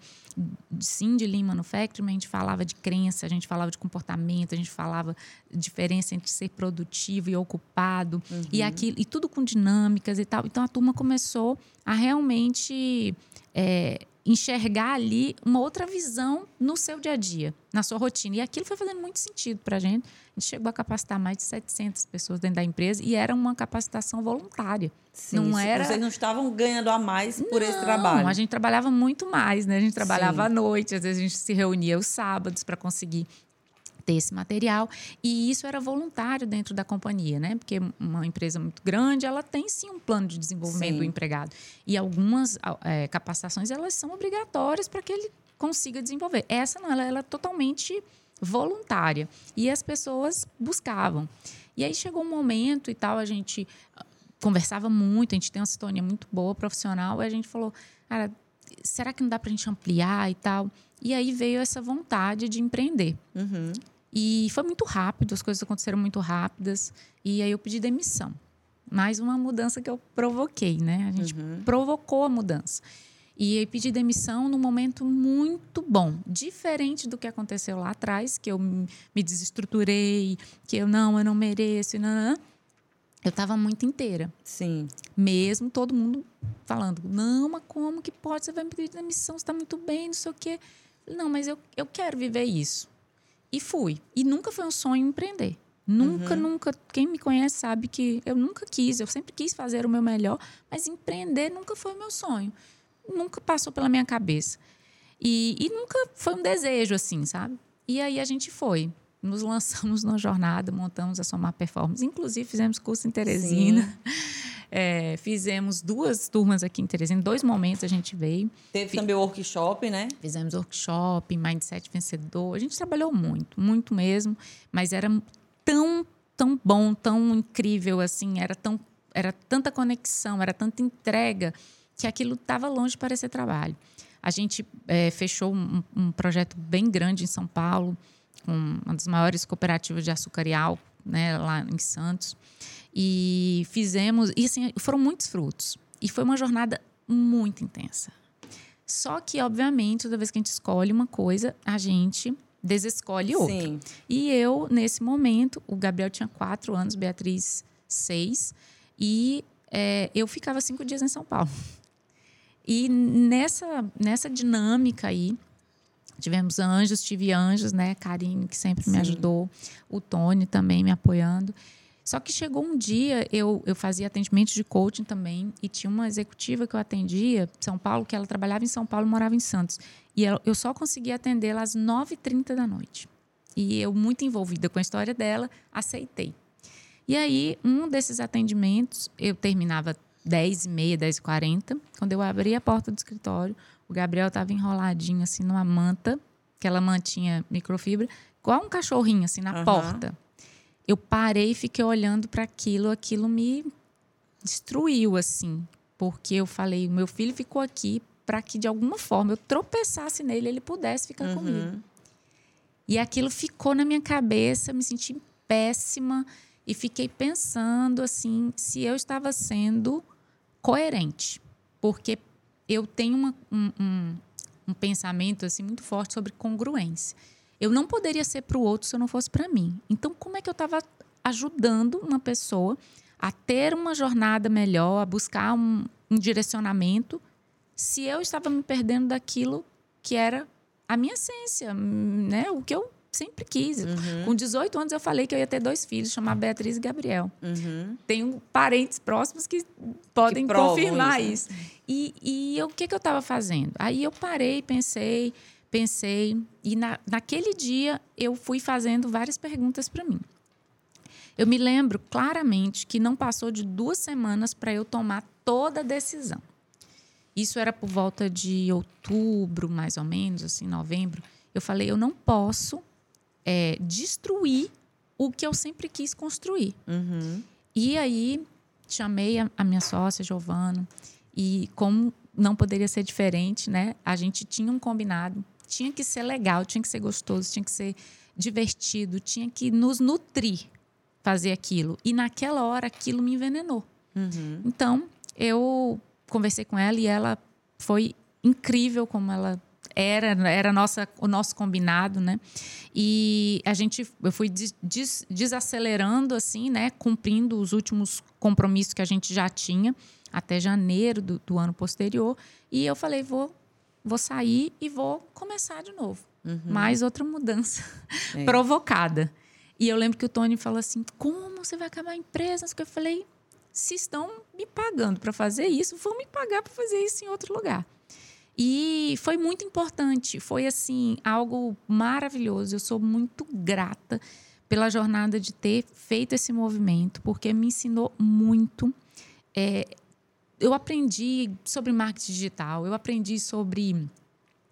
sim de Lean Manufacturing, a gente falava de crença, a gente falava de comportamento, a gente falava diferença entre ser produtivo e ocupado, uhum. e, aquilo, e tudo com dinâmicas e tal. Então a turma começou a realmente é, enxergar ali uma outra visão no seu dia a dia, na sua rotina. E aquilo foi fazendo muito sentido para a gente. A gente chegou a capacitar mais de 700 pessoas dentro da empresa e era uma capacitação voluntária. Sim, não era... Vocês não estavam ganhando a mais por não, esse trabalho? a gente trabalhava muito mais, né? A gente trabalhava Sim. à noite, às vezes a gente se reunia os sábados para conseguir ter esse material e isso era voluntário dentro da companhia, né? Porque uma empresa muito grande, ela tem sim um plano de desenvolvimento sim. do empregado e algumas é, capacitações elas são obrigatórias para que ele consiga desenvolver. Essa não, ela, ela é totalmente voluntária e as pessoas buscavam. E aí chegou um momento e tal, a gente ah, conversava muito, a gente tem uma sintonia muito boa profissional e a gente falou, cara, será que não dá para a gente ampliar e tal? E aí veio essa vontade de empreender. Uhum. E foi muito rápido, as coisas aconteceram muito rápidas. E aí eu pedi demissão. Mais uma mudança que eu provoquei, né? A gente uhum. provocou a mudança. E aí pedi demissão num momento muito bom, diferente do que aconteceu lá atrás, que eu me desestruturei, que eu não, eu não mereço, não, eu estava muito inteira. Sim. Mesmo todo mundo falando, não, mas como que pode? Você vai me pedir demissão, você está muito bem, não sei o quê. Não, mas eu, eu quero viver isso. E fui. E nunca foi um sonho empreender. Nunca, uhum. nunca. Quem me conhece sabe que eu nunca quis, eu sempre quis fazer o meu melhor, mas empreender nunca foi o meu sonho. Nunca passou pela minha cabeça. E, e nunca foi um desejo, assim, sabe? E aí a gente foi. Nos lançamos na jornada, montamos a Somar Performance. Inclusive, fizemos curso em Teresina. É, fizemos duas turmas aqui em Teresina, dois momentos a gente veio. Teve também o workshop, né? Fizemos workshop, Mindset Vencedor. A gente trabalhou muito, muito mesmo, mas era tão, tão bom, tão incrível, assim, era, tão, era tanta conexão, era tanta entrega, que aquilo estava longe de parecer trabalho. A gente é, fechou um, um projeto bem grande em São Paulo, com uma das maiores cooperativas de açúcar álcool, né, lá em Santos. E fizemos, e assim, foram muitos frutos. E foi uma jornada muito intensa. Só que, obviamente, toda vez que a gente escolhe uma coisa, a gente desescolhe outra. Sim. E eu, nesse momento, o Gabriel tinha quatro anos, Beatriz, seis, e é, eu ficava cinco dias em São Paulo. E nessa, nessa dinâmica aí, tivemos anjos, tive anjos, né? Karine, que sempre me Sim. ajudou, o Tony também me apoiando. Só que chegou um dia, eu, eu fazia atendimento de coaching também, e tinha uma executiva que eu atendia, São Paulo, que ela trabalhava em São Paulo e morava em Santos. E ela- eu só conseguia atendê-la às 9h30 da noite. E eu, muito envolvida com a história dela, aceitei. E aí, um desses atendimentos, eu terminava 10h30, 10h40. Quando eu abri a porta do escritório, o Gabriel estava enroladinho, assim, numa manta, aquela mantinha microfibra, igual um cachorrinho, assim, na Aham. porta. Eu parei e fiquei olhando para aquilo, aquilo me destruiu, assim. Porque eu falei, o meu filho ficou aqui para que, de alguma forma, eu tropeçasse nele e ele pudesse ficar comigo. Uhum. E aquilo ficou na minha cabeça, me senti péssima e fiquei pensando assim, se eu estava sendo coerente, porque eu tenho uma- um, um- um pensamento assim muito forte sobre congruência. Eu não poderia ser para o outro se eu não fosse para mim. Então, como é que eu estava ajudando uma pessoa a ter uma jornada melhor, a buscar um, um direcionamento, se eu estava me perdendo daquilo que era a minha essência, né? O que eu sempre quis. Uhum. Com 18 anos eu falei que eu ia ter dois filhos, chamar Beatriz e Gabriel. Uhum. Tenho parentes próximos que podem Que confirmar isso, isso. E, e eu- o que, que eu estava fazendo? Aí eu parei, pensei, pensei, e na, naquele dia eu fui fazendo várias perguntas para mim. Eu me lembro claramente que não passou de duas semanas para eu tomar toda a decisão. Isso era por volta de outubro, mais ou menos, assim, novembro. Eu falei, eu não posso é, destruir o que eu sempre quis construir. Uhum. E aí chamei a, a minha sócia, Giovana, e como não poderia ser diferente, né? A gente tinha um combinado, tinha que ser legal, tinha que ser gostoso, tinha que ser divertido, tinha que nos nutrir fazer aquilo. E naquela hora aquilo me envenenou. Uhum. Então, eu conversei com ela e ela foi incrível como ela era, era nossa, o nosso combinado, né? E a gente, eu fui des- des- desacelerando, assim, né? Cumprindo os últimos compromissos que a gente já tinha até janeiro do, do ano posterior. E eu falei, vou, vou sair e vou começar de novo. Mais outra mudança É. provocada. E eu lembro que o Tony falou assim: como você vai acabar a empresa? Eu falei: se estão me pagando para fazer isso, vão me pagar para fazer isso em outro lugar. E foi muito importante, foi assim, algo maravilhoso. Eu sou muito grata pela jornada de ter feito esse movimento, porque me ensinou muito. É, eu aprendi sobre marketing digital, eu aprendi sobre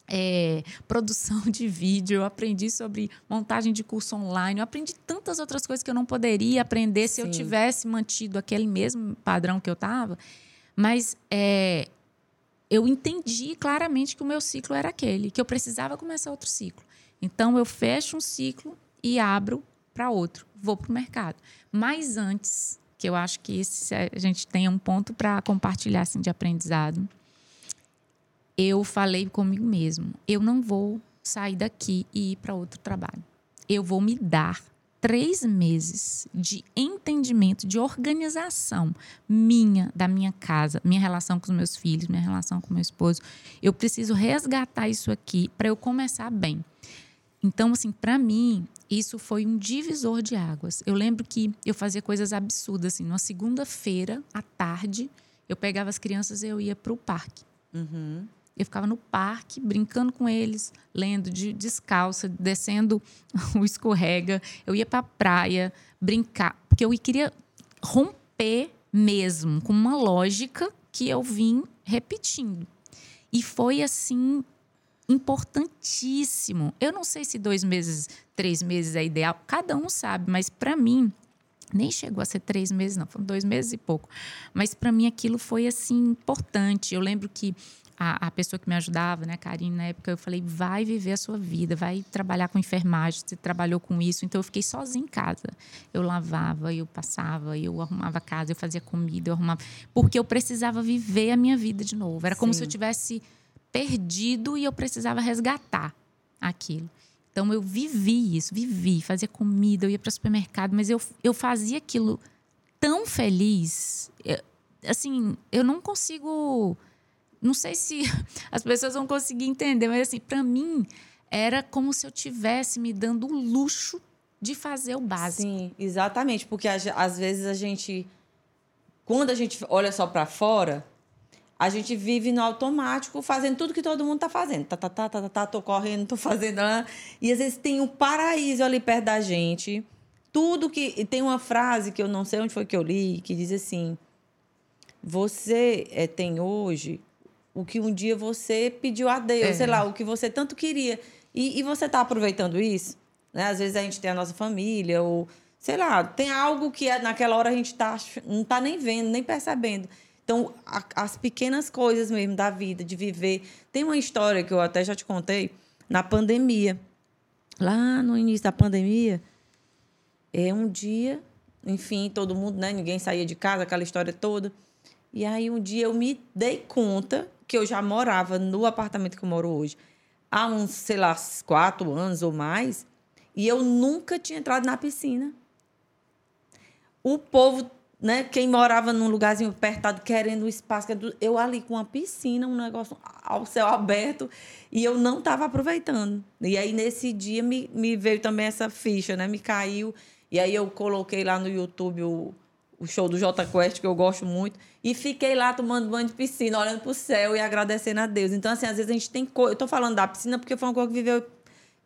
é, produção de vídeo, eu aprendi sobre montagem de curso online, eu aprendi tantas outras coisas que eu não poderia aprender se eu Sim. tivesse mantido aquele mesmo padrão que eu estava. Mas é, eu entendi claramente que o meu ciclo era aquele, que eu precisava começar outro ciclo. Então eu fecho um ciclo e abro para outro, vou para o mercado. Mas antes, que eu acho que esse, a gente tem um ponto para compartilhar assim, de aprendizado eu falei comigo mesmo: eu não vou sair daqui e ir para outro trabalho. Eu vou me dar três meses de entendimento, de organização minha, da minha casa, minha relação com os meus filhos, minha relação com meu esposo. Eu preciso resgatar isso aqui para eu começar bem. Então, assim, para mim, isso foi um divisor de águas. Eu lembro que eu fazia coisas absurdas, assim, numa segunda-feira à tarde, eu pegava as crianças e eu ia para o parque. Uhum. Eu ficava no parque, brincando com eles, lendo de descalça, descendo o escorrega. Eu ia para a praia brincar, porque eu queria romper mesmo com uma lógica que eu vim repetindo. E foi assim importantíssimo. Eu não sei se dois meses, três meses é ideal, cada um sabe, mas para mim nem chegou a ser três meses, não, foram dois meses e pouco. Mas para mim aquilo foi assim importante. Eu lembro que a, a pessoa que me ajudava, né, Karine, na época, eu falei: vai viver a sua vida, vai trabalhar com enfermagem, você trabalhou com isso. Então eu fiquei sozinha em casa. Eu lavava, eu passava, eu arrumava a casa, eu fazia comida, eu arrumava. Porque eu precisava viver a minha vida de novo. Era como Sim. se eu tivesse perdido e eu precisava resgatar aquilo. Então eu vivi isso, vivi, fazia comida, eu ia para o supermercado, mas eu, eu fazia aquilo tão feliz. Eu, assim, eu não consigo. Não sei se as pessoas vão conseguir entender, mas assim, para mim era como se eu tivesse me dando o luxo de fazer o básico. Sim, exatamente, porque às vezes a gente quando a gente olha só para fora, a gente vive no automático, fazendo tudo que todo mundo está fazendo. Tá, tá, tá, tá, tá, tá, tô correndo, tô fazendo. Né? E às vezes tem um paraíso ali perto da gente. Tudo que. E tem uma frase que eu não sei onde foi que eu li, que diz assim: Você é, tem hoje o que um dia você pediu a Deus, é. sei lá, o que você tanto queria. E, e você está aproveitando isso? Né? Às vezes a gente tem a nossa família, ou sei lá, tem algo que é, naquela hora a gente tá, não está nem vendo, nem percebendo. Então, a, as pequenas coisas mesmo da vida, de viver. Tem uma história que eu até já te contei, na pandemia. Lá no início da pandemia, é um dia, enfim, todo mundo, né? Ninguém saía de casa, aquela história toda. E aí um dia eu me dei conta que eu já morava no apartamento que eu moro hoje há uns, sei lá, quatro anos ou mais, e eu nunca tinha entrado na piscina. O povo né? Quem morava num lugarzinho apertado, querendo um espaço, eu ali com uma piscina, um negócio ao céu aberto, e eu não estava aproveitando. E aí, nesse dia, me, me veio também essa ficha, né? Me caiu. E aí, eu coloquei lá no YouTube o, o show do Jota Quest, que eu gosto muito, e fiquei lá tomando banho de piscina, olhando para o céu e agradecendo a Deus. Então, assim, às vezes a gente tem coisa. Eu estou falando da piscina porque foi uma coisa que, viveu,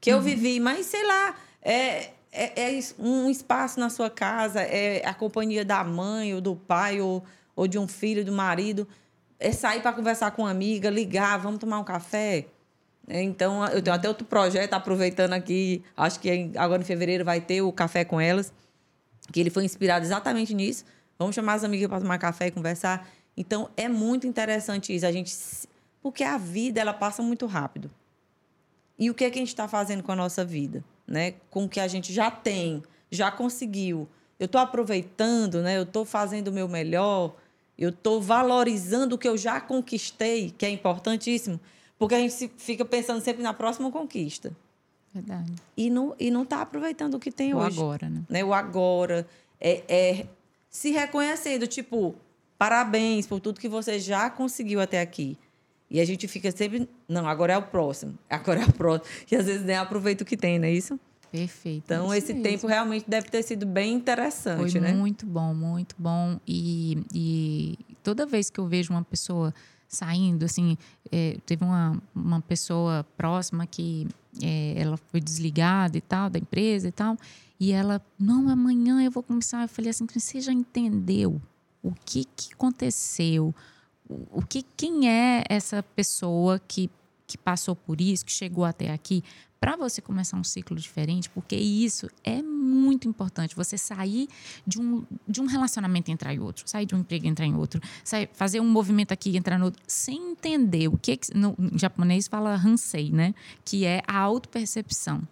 que eu uhum. vivi, mas sei lá. É, é, é, um espaço na sua casa, é a companhia da mãe ou do pai ou, ou de um filho, do marido. É sair para conversar com uma amiga, ligar, vamos tomar um café. É, então, eu tenho até outro projeto, aproveitando aqui, acho que agora em fevereiro vai ter o Café com Elas, que ele foi inspirado exatamente nisso. Vamos chamar as amigas para tomar café e conversar. Então, é muito interessante isso. A gente, porque a vida ela passa muito rápido. E o que, é que a gente está fazendo com a nossa vida? né, com o que a gente já tem, já conseguiu. Eu estou aproveitando, né, eu estou fazendo o meu melhor, eu estou valorizando o que eu já conquistei, que é importantíssimo, porque a gente fica pensando sempre na próxima conquista. Verdade. E não e não está aproveitando o que tem o hoje. O agora, né? né? O agora. É, é se reconhecendo, tipo, parabéns por tudo que você já conseguiu até aqui. E a gente fica sempre, não, agora é o próximo, agora é o próximo. E às vezes nem aproveita o que tem, não é isso? Perfeito. Então, esse mesmo. tempo realmente deve ter sido bem interessante, Foi né? Muito bom, muito bom. E, e toda vez que eu vejo uma pessoa saindo, assim, é, teve uma, uma pessoa próxima que é, ela foi desligada e tal, da empresa e tal, e ela, não, amanhã eu vou começar. Eu falei assim, você já entendeu o que, que aconteceu? o que quem é essa pessoa que, que passou por isso, que chegou até aqui, para você começar um ciclo diferente, porque isso é muito importante. Você sair de um, de um relacionamento entrar em outro, sair de um emprego entrar em outro, sair, fazer um movimento aqui entrar no outro, sem entender o que. No japonês fala hansei, né? Que é a autopercepção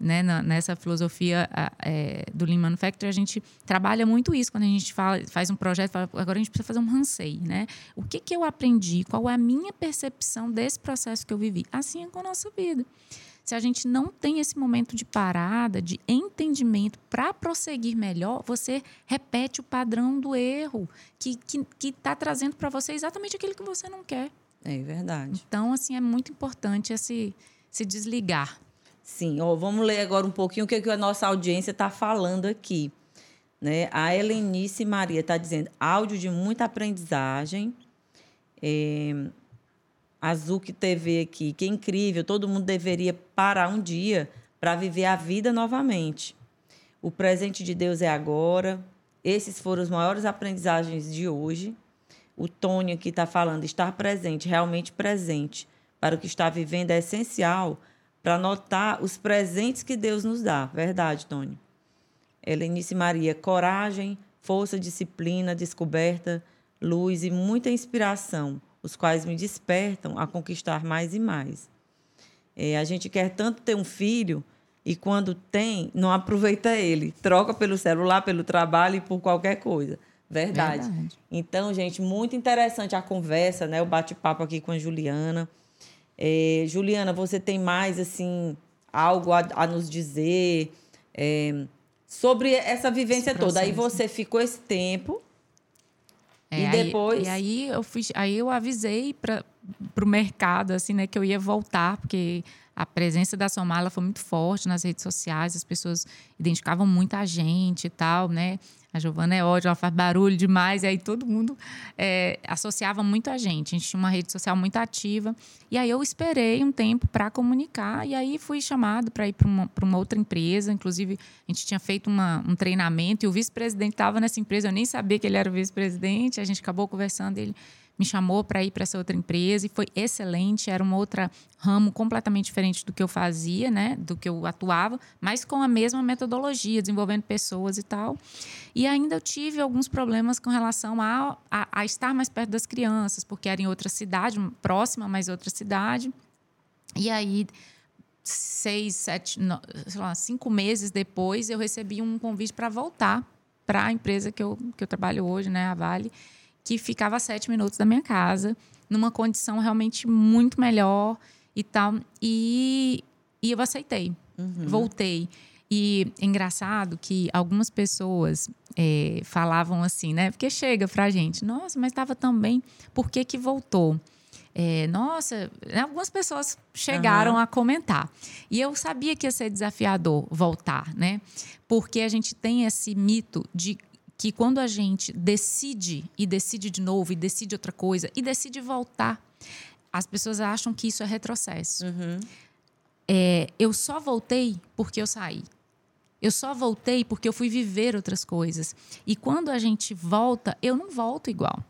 né, na, nessa filosofia é, do Lean Manufacturing, a gente trabalha muito isso quando a gente fala, faz um projeto, fala, agora a gente precisa fazer um Hansei, né? O que, que eu aprendi? Qual é a minha percepção desse processo que eu vivi? Assim é com a nossa vida. Se a gente não tem esse momento de parada, de entendimento para prosseguir melhor, você repete o padrão do erro que está que, que tá trazendo para você exatamente aquilo que você não quer. É verdade. Então, assim, é muito importante esse, se desligar Sim, vamos ler agora um pouquinho o que, que a nossa audiência está falando aqui. Né? A Helenice Maria está dizendo áudio de muita aprendizagem. É, Azuki TV aqui, que incrível, todo mundo deveria parar um dia para viver a vida novamente. O presente de Deus é agora. Esses foram os maiores aprendizagens de hoje. O Tony aqui está falando, estar presente, realmente presente, para o que está vivendo é essencial para notar os presentes que Deus nos dá. Verdade, Tony. Helenice Maria, coragem, força, disciplina, descoberta, luz e muita inspiração, os quais me despertam a conquistar mais e mais. É, a gente quer tanto ter um filho e quando tem, não aproveita ele, troca pelo celular, pelo trabalho e por qualquer coisa. Verdade. Verdade. Então, gente, muito interessante a conversa, né? O bate-papo aqui com a Juliana. É, Juliana, você tem mais assim algo a, a nos dizer é, sobre essa vivência toda? Aí você ficou esse tempo é, e depois. Aí, e aí eu fui, aí eu avisei para o mercado assim, né, que eu ia voltar, porque a presença da Somala foi muito forte nas redes sociais, as pessoas identificavam muito a gente e tal, né? A Giovana é ótima, ela faz barulho demais, e aí todo mundo é, associava muito a gente. A gente tinha uma rede social muito ativa. E aí eu esperei um tempo para comunicar, e aí fui chamado para ir para uma, uma, outra empresa. Inclusive, a gente tinha feito uma, um treinamento, e o vice-presidente estava nessa empresa, eu nem sabia que ele era o vice-presidente. A gente acabou conversando, ele me chamou para ir para essa outra empresa e foi excelente. Era uma outra ramo completamente diferente do que eu fazia, né? Do que eu atuava, mas com a mesma metodologia, desenvolvendo pessoas e tal. E ainda eu tive alguns problemas com relação a, a, a estar mais perto das crianças, porque era em outra cidade, próxima, mas outra cidade. E aí seis, sete, não, lá, cinco meses depois, eu recebi um convite para voltar para a empresa que eu, que eu trabalho hoje, né, a Vale que ficava a sete minutos da minha casa, numa condição realmente muito melhor e tal. E, e eu aceitei, uhum. voltei. E é engraçado que algumas pessoas é, falavam assim, né? Porque chega pra gente, nossa, mas estava tão bem, por que, que voltou? É, nossa, algumas pessoas chegaram uhum. a comentar. E eu sabia que ia ser desafiador voltar, né? Porque a gente tem esse mito de que quando a gente decide e decide de novo e decide outra coisa e decide voltar, as pessoas acham que isso é retrocesso. Uhum. É, eu só voltei porque eu saí. Eu só voltei porque eu fui viver outras coisas. E quando a gente volta, eu não volto igual.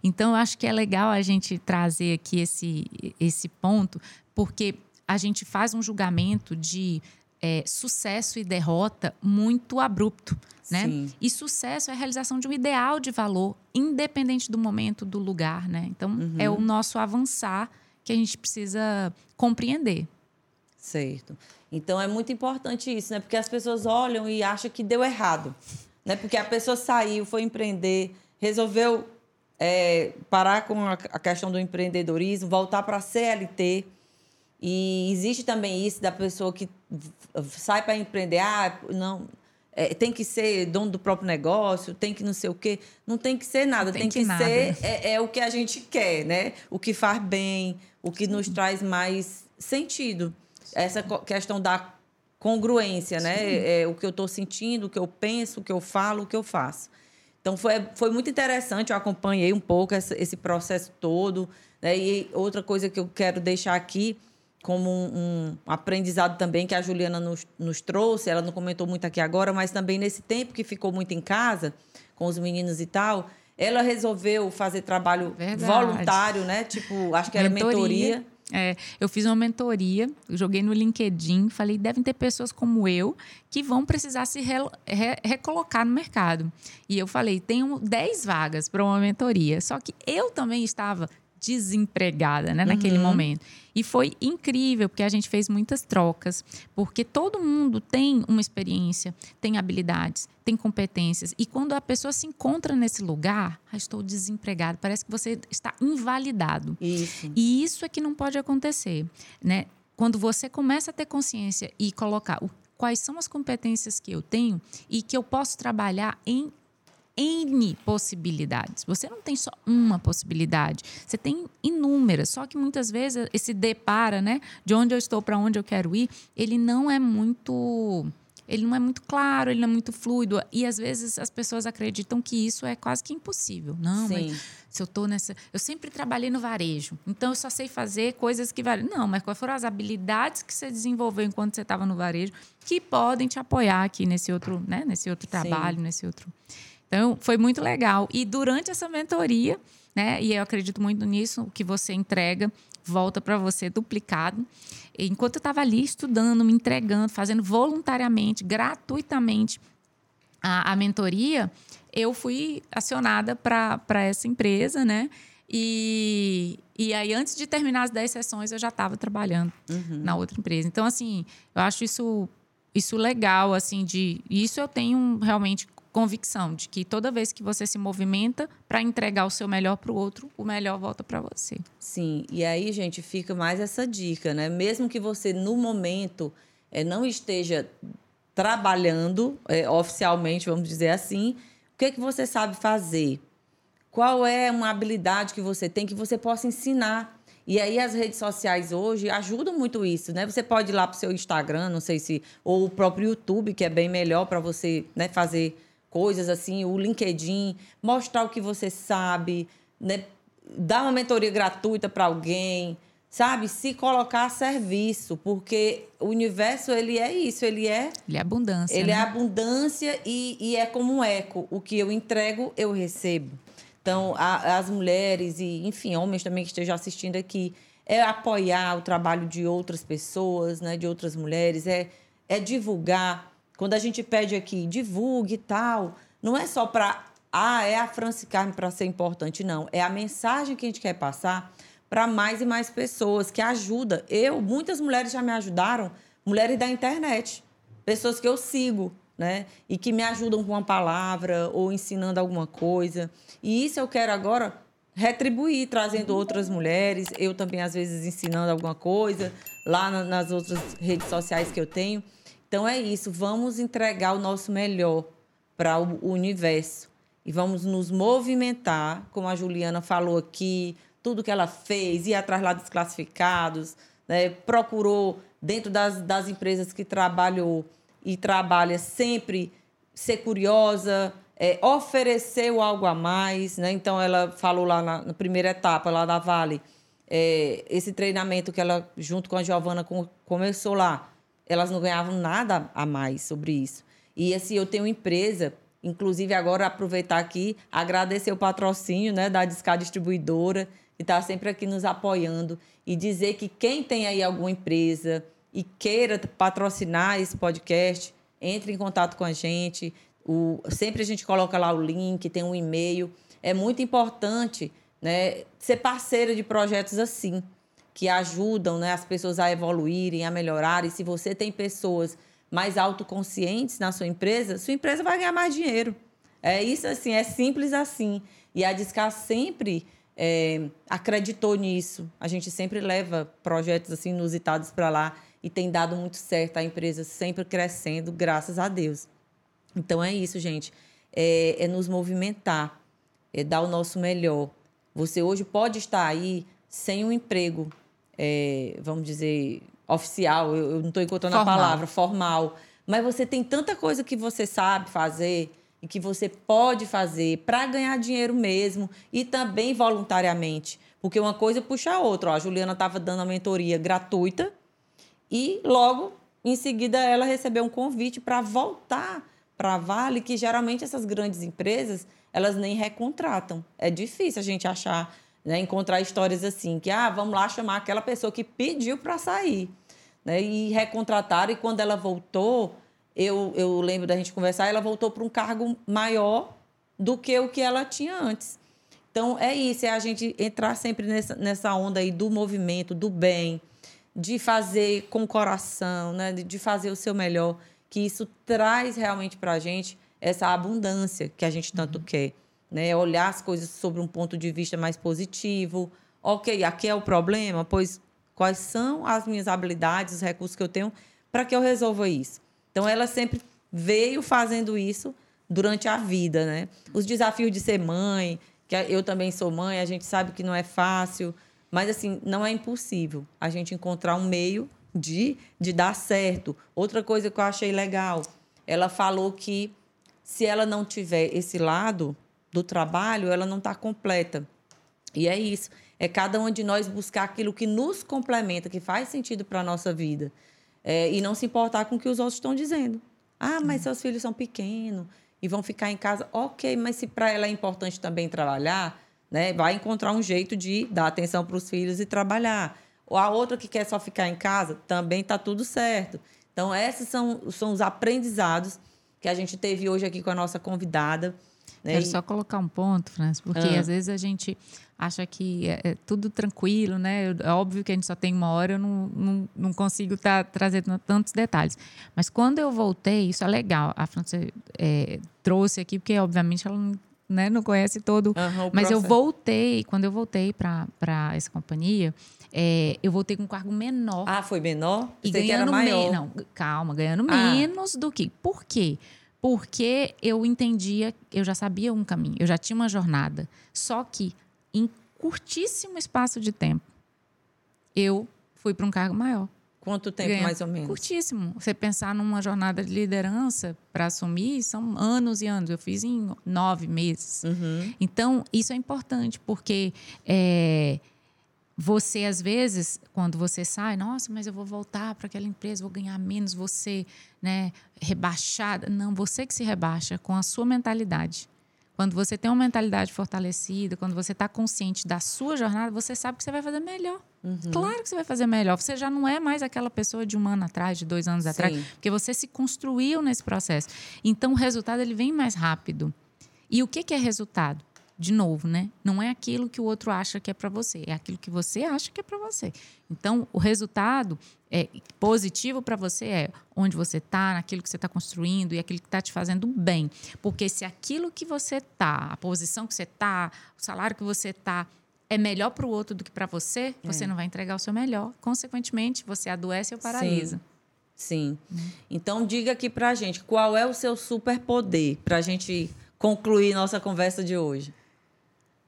Então, eu acho que é legal a gente trazer aqui esse, esse ponto, porque a gente faz um julgamento de é, sucesso e derrota muito abrupto. Né? Sim. E sucesso é a realização de um ideal de valor, independente do momento, do lugar. Né? Então, uhum. é o nosso avançar que a gente precisa compreender. Certo. Então, é muito importante isso, né? Porque as pessoas olham e acham que deu errado. Né? Porque a pessoa saiu, foi empreender, resolveu é, parar com a questão do empreendedorismo, voltar para a CLT. E existe também isso da pessoa que sai para empreender, ah, não, é, tem que ser dono do próprio negócio, tem que não sei o quê. Não tem que ser nada, tem, tem, que, que nada. ser é, é, o que a gente quer, né? O que faz bem, o que nos traz mais sentido. Essa questão da congruência, né? É, o que eu estou sentindo, o que eu penso, o que eu falo, o que eu faço. Então foi, foi muito interessante, eu acompanhei um pouco esse, esse processo todo. Né? E outra coisa que eu quero deixar aqui como um, um, aprendizado também que a Juliana nos, nos, trouxe. Ela não comentou muito aqui agora, mas também nesse tempo que ficou muito em casa com os meninos e tal, ela resolveu fazer trabalho Verdade. voluntário, né? Tipo, acho que era mentoria. mentoria. É, eu fiz uma mentoria, joguei no LinkedIn, falei, devem ter pessoas como eu que vão precisar se re, re, recolocar no mercado. E eu falei, tenho 10 vagas para uma mentoria. Só que eu também estava desempregada, né, naquele uhum. momento. E foi incrível, porque a gente fez muitas trocas, porque todo mundo tem uma experiência, tem habilidades, tem competências. E quando a pessoa se encontra nesse lugar, ah, estou desempregado, parece que você está invalidado. Isso. E isso é que não pode acontecer, né? Quando você começa a ter consciência e colocar o, quais são as competências que eu tenho e que eu posso trabalhar em N possibilidades. Você não tem só uma possibilidade, você tem inúmeras. Só que muitas vezes esse depara, né, de onde eu estou para onde eu quero ir, ele não é muito ele não é muito claro, ele não é muito fluido. E às vezes as pessoas acreditam que isso é quase que impossível. Não, Sim. mas se eu estou nessa. Eu sempre trabalhei no varejo, então eu só sei fazer coisas que. Não, mas quais foram as habilidades que você desenvolveu enquanto você estava no varejo que podem te apoiar aqui nesse outro, né, nesse outro trabalho, Sim. nesse outro. Então, foi muito legal. E durante essa mentoria, né, e eu acredito muito nisso, o que você entrega volta para você duplicado. Enquanto eu estava ali estudando, me entregando, fazendo voluntariamente, gratuitamente a, a mentoria, eu fui acionada para essa empresa, né? E, e aí, antes de terminar as 10 sessões, eu já estava trabalhando uhum. na outra empresa. Então, assim, eu acho isso, isso legal, assim, de... Isso eu tenho realmente convicção de que toda vez que você se movimenta para entregar o seu melhor para o outro, o melhor volta para você. Sim, e aí, gente, fica mais essa dica, né? Mesmo que você, no momento, é, não esteja trabalhando é, oficialmente, vamos dizer assim, o que, é que você sabe fazer? Qual é uma habilidade que você tem que você possa ensinar? E aí as redes sociais hoje ajudam muito isso, né? Você pode ir lá para o seu Instagram, não sei se ou o próprio YouTube, que é bem melhor para você, né, fazer coisas assim, o LinkedIn, mostrar o que você sabe, né? Dar uma mentoria gratuita para alguém, sabe? Se colocar a serviço, porque o universo ele é isso, ele é ele é abundância. Ele é né? é abundância e, e é como um eco, o que eu entrego eu recebo. Então, a, as mulheres e, enfim, homens também que estejam assistindo aqui, é apoiar o trabalho de outras pessoas, né, de outras mulheres, é, é divulgar. Quando a gente pede aqui, divulgue e tal, não é só para, ah, é a Franci Carme para ser importante, não. É a mensagem que a gente quer passar para mais e mais pessoas, que ajuda. Eu, muitas mulheres já me ajudaram, mulheres da internet, pessoas que eu sigo, né? E que me ajudam com uma palavra ou ensinando alguma coisa. E isso eu quero agora retribuir, trazendo outras mulheres, eu também às vezes ensinando alguma coisa lá nas outras redes sociais que eu tenho. Então é isso, vamos entregar o nosso melhor para o universo e vamos nos movimentar, como a Juliana falou aqui, tudo que ela fez, ir atrás lá dos classificados, né? procurou dentro das, das empresas que trabalhou e trabalha sempre ser curiosa, é, ofereceu algo a mais, né? Então ela falou lá na, na primeira etapa lá da Vale, é, esse treinamento que ela junto com a Giovana com, começou lá, elas não ganhavam nada a mais sobre isso. E assim, eu tenho empresa, inclusive agora aproveitar aqui, agradecer o patrocínio, né, da Discar Distribuidora, que está sempre aqui nos apoiando e dizer que quem tem aí alguma empresa e queira patrocinar esse podcast, entre em contato com a gente. O, sempre a gente coloca lá o link, tem um e-mail. É muito importante né, ser parceira de projetos assim, que ajudam né, as pessoas a evoluírem, a melhorarem. Se você tem pessoas mais autoconscientes na sua empresa, sua empresa vai ganhar mais dinheiro. É isso assim, é simples assim. E a Discar sempre é, acreditou nisso. A gente sempre leva projetos assim inusitados para lá e tem dado muito certo, a empresa sempre crescendo, graças a Deus. Então é isso, gente. É, é nos movimentar, é dar o nosso melhor. Você hoje pode estar aí sem um emprego, é, vamos dizer, oficial, eu, eu não estou encontrando formal. a palavra, formal. Mas você tem tanta coisa que você sabe fazer e que você pode fazer para ganhar dinheiro mesmo e também voluntariamente. Porque uma coisa puxa a outra. Ó, a Juliana estava dando a mentoria gratuita e logo em seguida ela recebeu um convite para voltar para a Vale, que geralmente essas grandes empresas elas nem recontratam. É difícil a gente achar, né, encontrar histórias assim, que ah, vamos lá chamar aquela pessoa que pediu para sair. Né, e recontrataram, e quando ela voltou, eu, eu lembro da gente conversar, ela voltou para um cargo maior do que o que ela tinha antes. Então, é isso, é a gente entrar sempre nessa, nessa onda aí do movimento, do bem, de fazer com o coração, né? de fazer o seu melhor, que isso traz realmente para a gente essa abundância que a gente tanto uhum. quer. Né? Olhar as coisas sobre um ponto de vista mais positivo. Ok, aqui é o problema, pois quais são as minhas habilidades, os recursos que eu tenho para que eu resolva isso? Então, ela sempre veio fazendo isso durante a vida, né? Os desafios de ser mãe, que eu também sou mãe, a gente sabe que não é fácil, mas, assim, não é impossível a gente encontrar um meio de, de dar certo. Outra coisa que eu achei legal, ela falou que se ela não tiver esse lado do trabalho, ela não está completa. E é isso. É cada um de nós buscar aquilo que nos complementa, que faz sentido para a nossa vida. É, e não se importar com o que os outros estão dizendo. Ah, mas seus filhos são pequenos e vão ficar em casa. Ok, mas se para ela é importante também trabalhar, né? Vai encontrar um jeito de dar atenção para os filhos e trabalhar. Ou a outra que quer só ficar em casa, também está tudo certo. Então, esses são, são os aprendizados que a gente teve hoje aqui com a nossa convidada. Né? Quero só colocar um ponto, França, porque ah. às vezes a gente acha que é, é, tudo tranquilo, né? É óbvio que a gente só tem uma hora, eu não, não, não consigo estar tá trazendo tantos detalhes. Mas quando eu voltei, isso é legal. A França é, trouxe aqui, porque obviamente ela não, né, não conhece todo. Uhum, mas eu voltei, quando eu voltei para essa companhia, é, eu voltei com um cargo menor. Ah, foi menor? E Você ganhando menos. Não, calma, ganhando ah. menos do que. Por quê? Porque eu entendia, eu já sabia um caminho, eu já tinha uma jornada. Só que em curtíssimo espaço de tempo, eu fui para um cargo maior. Quanto tempo, mais ou menos? Curtíssimo. Você pensar numa jornada de liderança para assumir, são anos e anos. Eu fiz em nove meses. Uhum. Então, isso é importante, porque é, você, às vezes, quando você sai, nossa, mas eu vou voltar para aquela empresa, vou ganhar menos, você né, rebaixada. Não, você que se rebaixa com a sua mentalidade. Quando você tem uma mentalidade fortalecida, quando você está consciente da sua jornada, você sabe que você vai fazer melhor. Uhum. Claro que você vai fazer melhor. Você já não é mais aquela pessoa de um ano atrás, de dois anos Sim. atrás, porque você se construiu nesse processo. Então, o resultado ele vem mais rápido. E o que, que é resultado? De novo, né? Não é aquilo que o outro acha que é para você, é aquilo que você acha que é para você. Então, o resultado é positivo para você é onde você está, naquilo que você está construindo e aquilo que está te fazendo bem. Porque se aquilo que você está, a posição que você está, o salário que você está é melhor para o outro do que para você, é. você não vai entregar o seu melhor. Consequentemente, você adoece ou paralisa. Sim. Sim. Hum. Então, diga aqui para a gente qual é o seu superpoder para a gente concluir nossa conversa de hoje.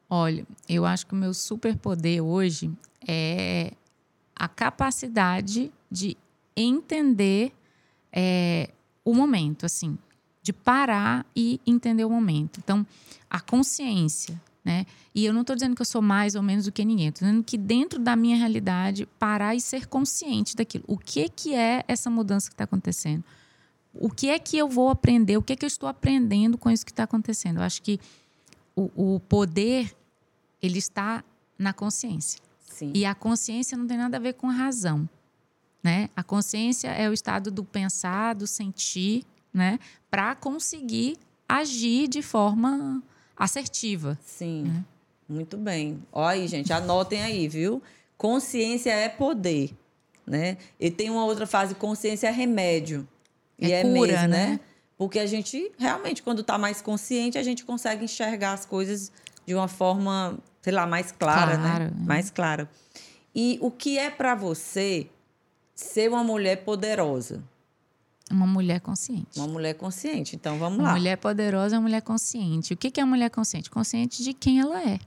Olha, eu acho que o meu superpoder hoje é a capacidade de entender é, o momento, assim, de parar e entender o momento. Então, a consciência, né? E eu não estou dizendo que eu sou mais ou menos do que ninguém, estou dizendo que dentro da minha realidade, parar e ser consciente daquilo. O que, que é essa mudança que está acontecendo? O que é que eu vou aprender? O que é que eu estou aprendendo com isso que está acontecendo? Eu acho que o, o poder ele está na consciência. Sim. E a consciência não tem nada a ver com a razão. Né? A consciência é o estado do pensar, do sentir, né? para conseguir agir de forma assertiva. Sim. Né? Muito bem. Olha aí, gente, anotem aí, viu? Consciência é poder, né? E tem uma outra fase, consciência é remédio. É e é cura, mesmo, né? né? Porque a gente realmente, quando está mais consciente, a gente consegue enxergar as coisas de uma forma, sei lá, mais clara, né? claro, né? Mais clara. E o que é para você ser uma mulher poderosa? Uma mulher consciente. Uma mulher consciente. Então vamos uma lá. Uma mulher poderosa é uma mulher consciente. O que é a mulher consciente? Consciente de quem ela é.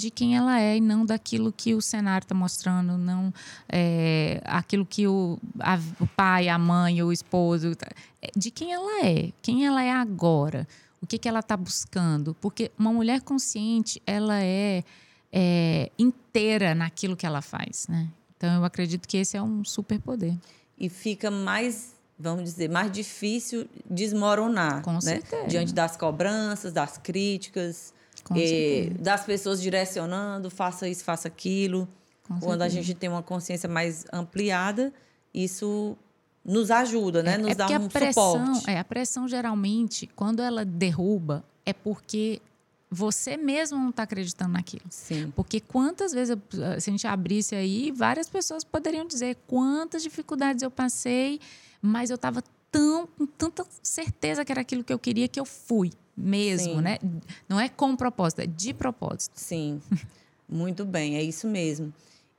De quem ela é e não daquilo que o cenário está mostrando, não é, aquilo que o, a, o pai, a mãe, o esposo. Tá, é, de quem ela é. Quem ela é agora o que, que ela está buscando. Porque uma mulher consciente, ela é, é, inteira naquilo que ela faz, né? Então, eu acredito que esse é um superpoder. E fica mais, vamos dizer, mais difícil desmoronar. Com né? certeza. Diante das cobranças, das críticas, eh, das pessoas direcionando, faça isso, faça aquilo. Com Quando certeza. a gente tem uma consciência mais ampliada, isso nos ajuda, né? É, nos é dá um pressão, suporte. É, a pressão geralmente, quando ela derruba, é porque você mesmo não está acreditando naquilo. Sim. Porque quantas vezes, se a gente abrisse aí, várias pessoas poderiam dizer quantas dificuldades eu passei, mas eu estava tão com tanta certeza que era aquilo que eu queria que eu fui mesmo, Sim. né? Não é com propósito, é de propósito. Sim. Muito bem, é isso mesmo.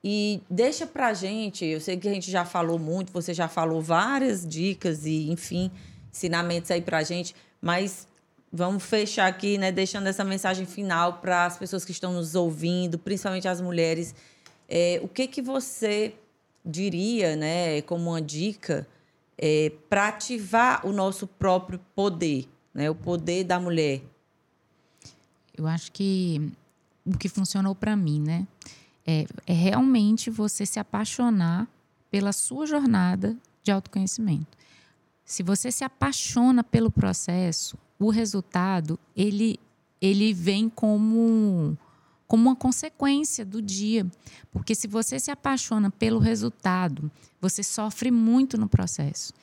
E deixa pra gente, eu sei que a gente já falou muito, você já falou várias dicas e, enfim, ensinamentos aí pra gente, mas vamos fechar aqui, né, deixando essa mensagem final para as pessoas que estão nos ouvindo, principalmente as mulheres. É, o que que você diria, né, como uma dica, é, para ativar o nosso próprio poder, né, o poder da mulher? Eu acho que o que funcionou para mim, né? É, é realmente você se apaixonar pela sua jornada de autoconhecimento. Se você se apaixona pelo processo, o resultado ele, ele vem como, como uma consequência do dia. Porque se você se apaixona pelo resultado, você sofre muito no processo.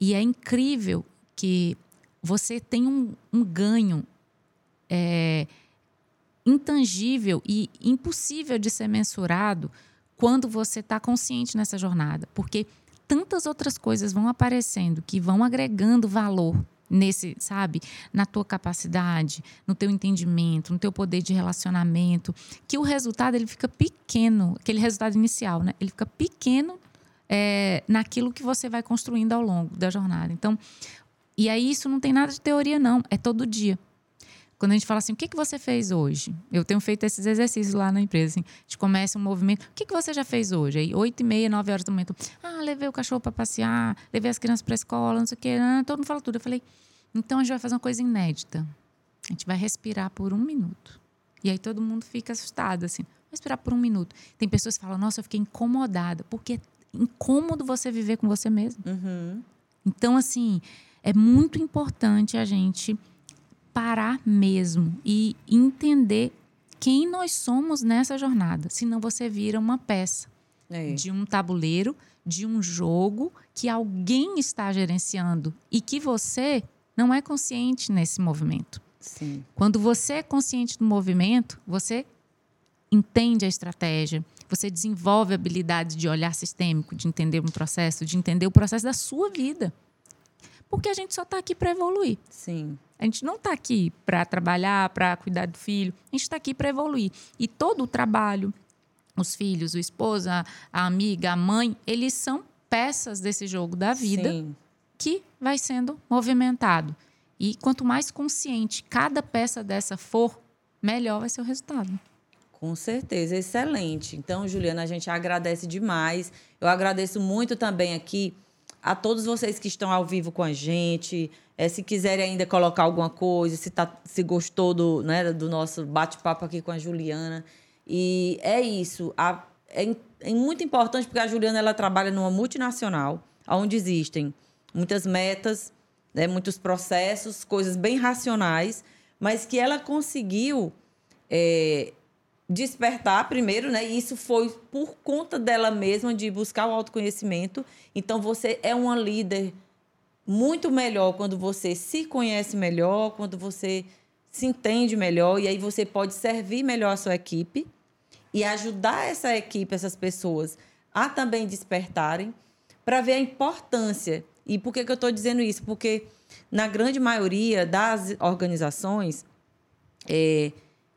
E é incrível que você tem um, um ganho é, intangível e impossível de ser mensurado quando você está consciente nessa jornada, porque tantas outras coisas vão aparecendo que vão agregando valor nesse, sabe, na tua capacidade, no teu entendimento, no teu poder de relacionamento, que o resultado ele fica pequeno, aquele resultado inicial, né? Ele fica pequeno é, naquilo que você vai construindo ao longo da jornada. Então, e aí isso não tem nada de teoria não, é todo dia. Quando a gente fala assim, o que, que você fez hoje? Eu tenho feito esses exercícios lá na empresa. Assim, a gente começa um movimento. O que, que você já fez hoje? Aí, oito e meia, nove horas da manhã. Ah, levei o cachorro para passear, levei as crianças para a escola, não sei o quê. Ah, todo mundo fala tudo. Eu falei, então a gente vai fazer uma coisa inédita. A gente vai respirar por um minuto. E aí todo mundo fica assustado, assim. Respirar por um minuto. Tem pessoas que falam, nossa, eu fiquei incomodada. Porque é incômodo você viver com você mesmo. Uhum. Então, assim, é muito importante a gente parar mesmo e entender quem nós somos nessa jornada. Senão você vira uma peça É. de um tabuleiro, de um jogo que alguém está gerenciando e que você não é consciente nesse movimento. Sim. Quando você é consciente do movimento, você entende a estratégia, você desenvolve a habilidade de olhar sistêmico, de entender um processo, de entender o processo da sua vida. Porque a gente só está aqui para evoluir. Sim. A gente não está aqui para trabalhar, para cuidar do filho. A gente está aqui para evoluir. E todo o trabalho, os filhos, o esposo, a, a amiga, a mãe, eles são peças desse jogo da vida Sim. que vai sendo movimentado. E quanto mais consciente cada peça dessa for, melhor vai ser o resultado. Com certeza, excelente. Então, Juliana, a gente agradece demais. Eu agradeço muito também aqui a todos vocês que estão ao vivo com a gente. É, se quiserem ainda colocar alguma coisa, se, tá, se gostou do, né, do nosso bate-papo aqui com a Juliana. E é isso. A, é, é muito importante porque a Juliana ela trabalha numa multinacional, onde existem muitas metas, né, muitos processos, coisas bem racionais, mas que ela conseguiu é, despertar primeiro, né? E isso foi por conta dela mesma de buscar o autoconhecimento. Então você é uma líder muito melhor quando você se conhece melhor, quando você se entende melhor e aí você pode servir melhor a sua equipe e ajudar essa equipe, essas pessoas a também despertarem para ver a importância. E por que, que eu estou dizendo isso? Porque na grande maioria das organizações, é,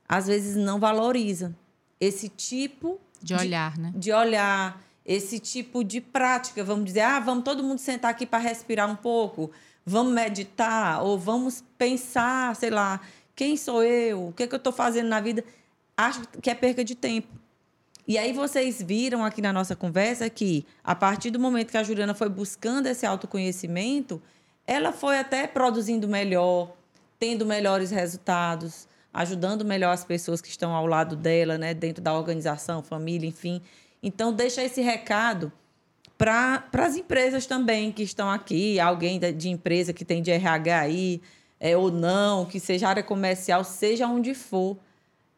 às vezes não valoriza esse tipo De olhar, né? de olhar, esse tipo de prática. Vamos dizer, ah, vamos todo mundo sentar aqui para respirar um pouco, vamos meditar, ou vamos pensar, sei lá, quem sou eu, o que, que eu estou fazendo na vida. Acho que é perca de tempo. E aí vocês viram aqui na nossa conversa que, a partir do momento que a Juliana foi buscando esse autoconhecimento, ela foi até produzindo melhor, tendo melhores resultados, ajudando melhor as pessoas que estão ao lado dela, né, dentro da organização, família, enfim. Então, deixa esse recado para as empresas também que estão aqui, alguém de empresa que tem de RH aí, é, ou não, que seja área comercial, seja onde for,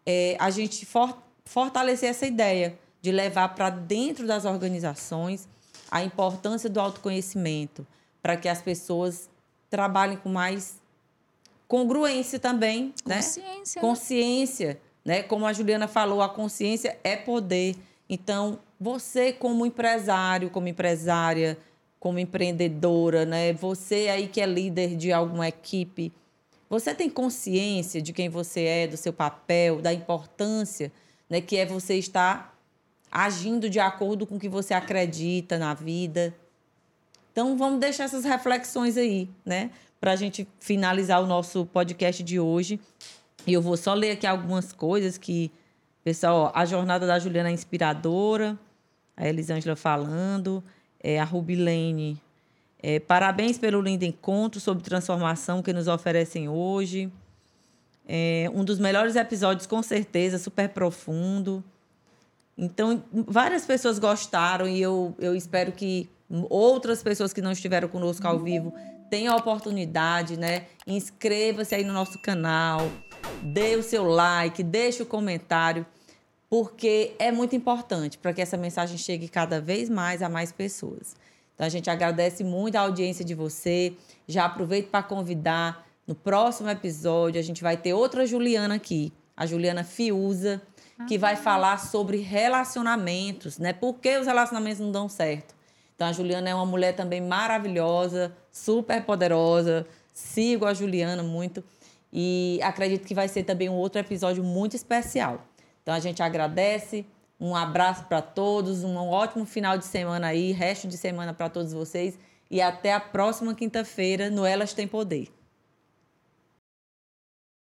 é, a gente for- fortalecer essa ideia de levar para dentro das organizações a importância do autoconhecimento, para que as pessoas trabalhem com mais congruência também, né? Consciência. né? Consciência, né? Como a Juliana falou, a consciência é poder. Então, você como empresário, como empresária, como empreendedora, né? Você aí que é líder de alguma equipe, você tem consciência de quem você é, do seu papel, da importância, né, que é você estar agindo de acordo com o que você acredita na vida. Então, vamos deixar essas reflexões aí, né? Para a gente finalizar o nosso podcast de hoje. E eu vou só ler aqui algumas coisas que, pessoal, ó, a jornada da Juliana é inspiradora. A Elisângela falando. É, a Rubilene. É, parabéns pelo lindo encontro sobre transformação que nos oferecem hoje. É, um dos melhores episódios, com certeza, super profundo. Então, várias pessoas gostaram e eu, eu espero que outras pessoas que não estiveram conosco ao vivo tenham a oportunidade, né? Inscreva-se aí no nosso canal, dê o seu like, deixe o comentário, porque é muito importante para que essa mensagem chegue cada vez mais a mais pessoas. Então, a gente agradece muito a audiência de você. Já aproveito para convidar. No próximo episódio, a gente vai ter outra Juliana aqui, a Juliana Fiuza, que vai falar sobre relacionamentos, né? Por que os relacionamentos não dão certo? Então, a Juliana é uma mulher também maravilhosa, super poderosa, Sigo a Juliana muito. E acredito que vai ser também um outro episódio muito especial. Então a gente agradece, um abraço para todos, um ótimo final de semana aí, resto de semana para todos vocês. E até a próxima quinta-feira no Elas Tem Poder.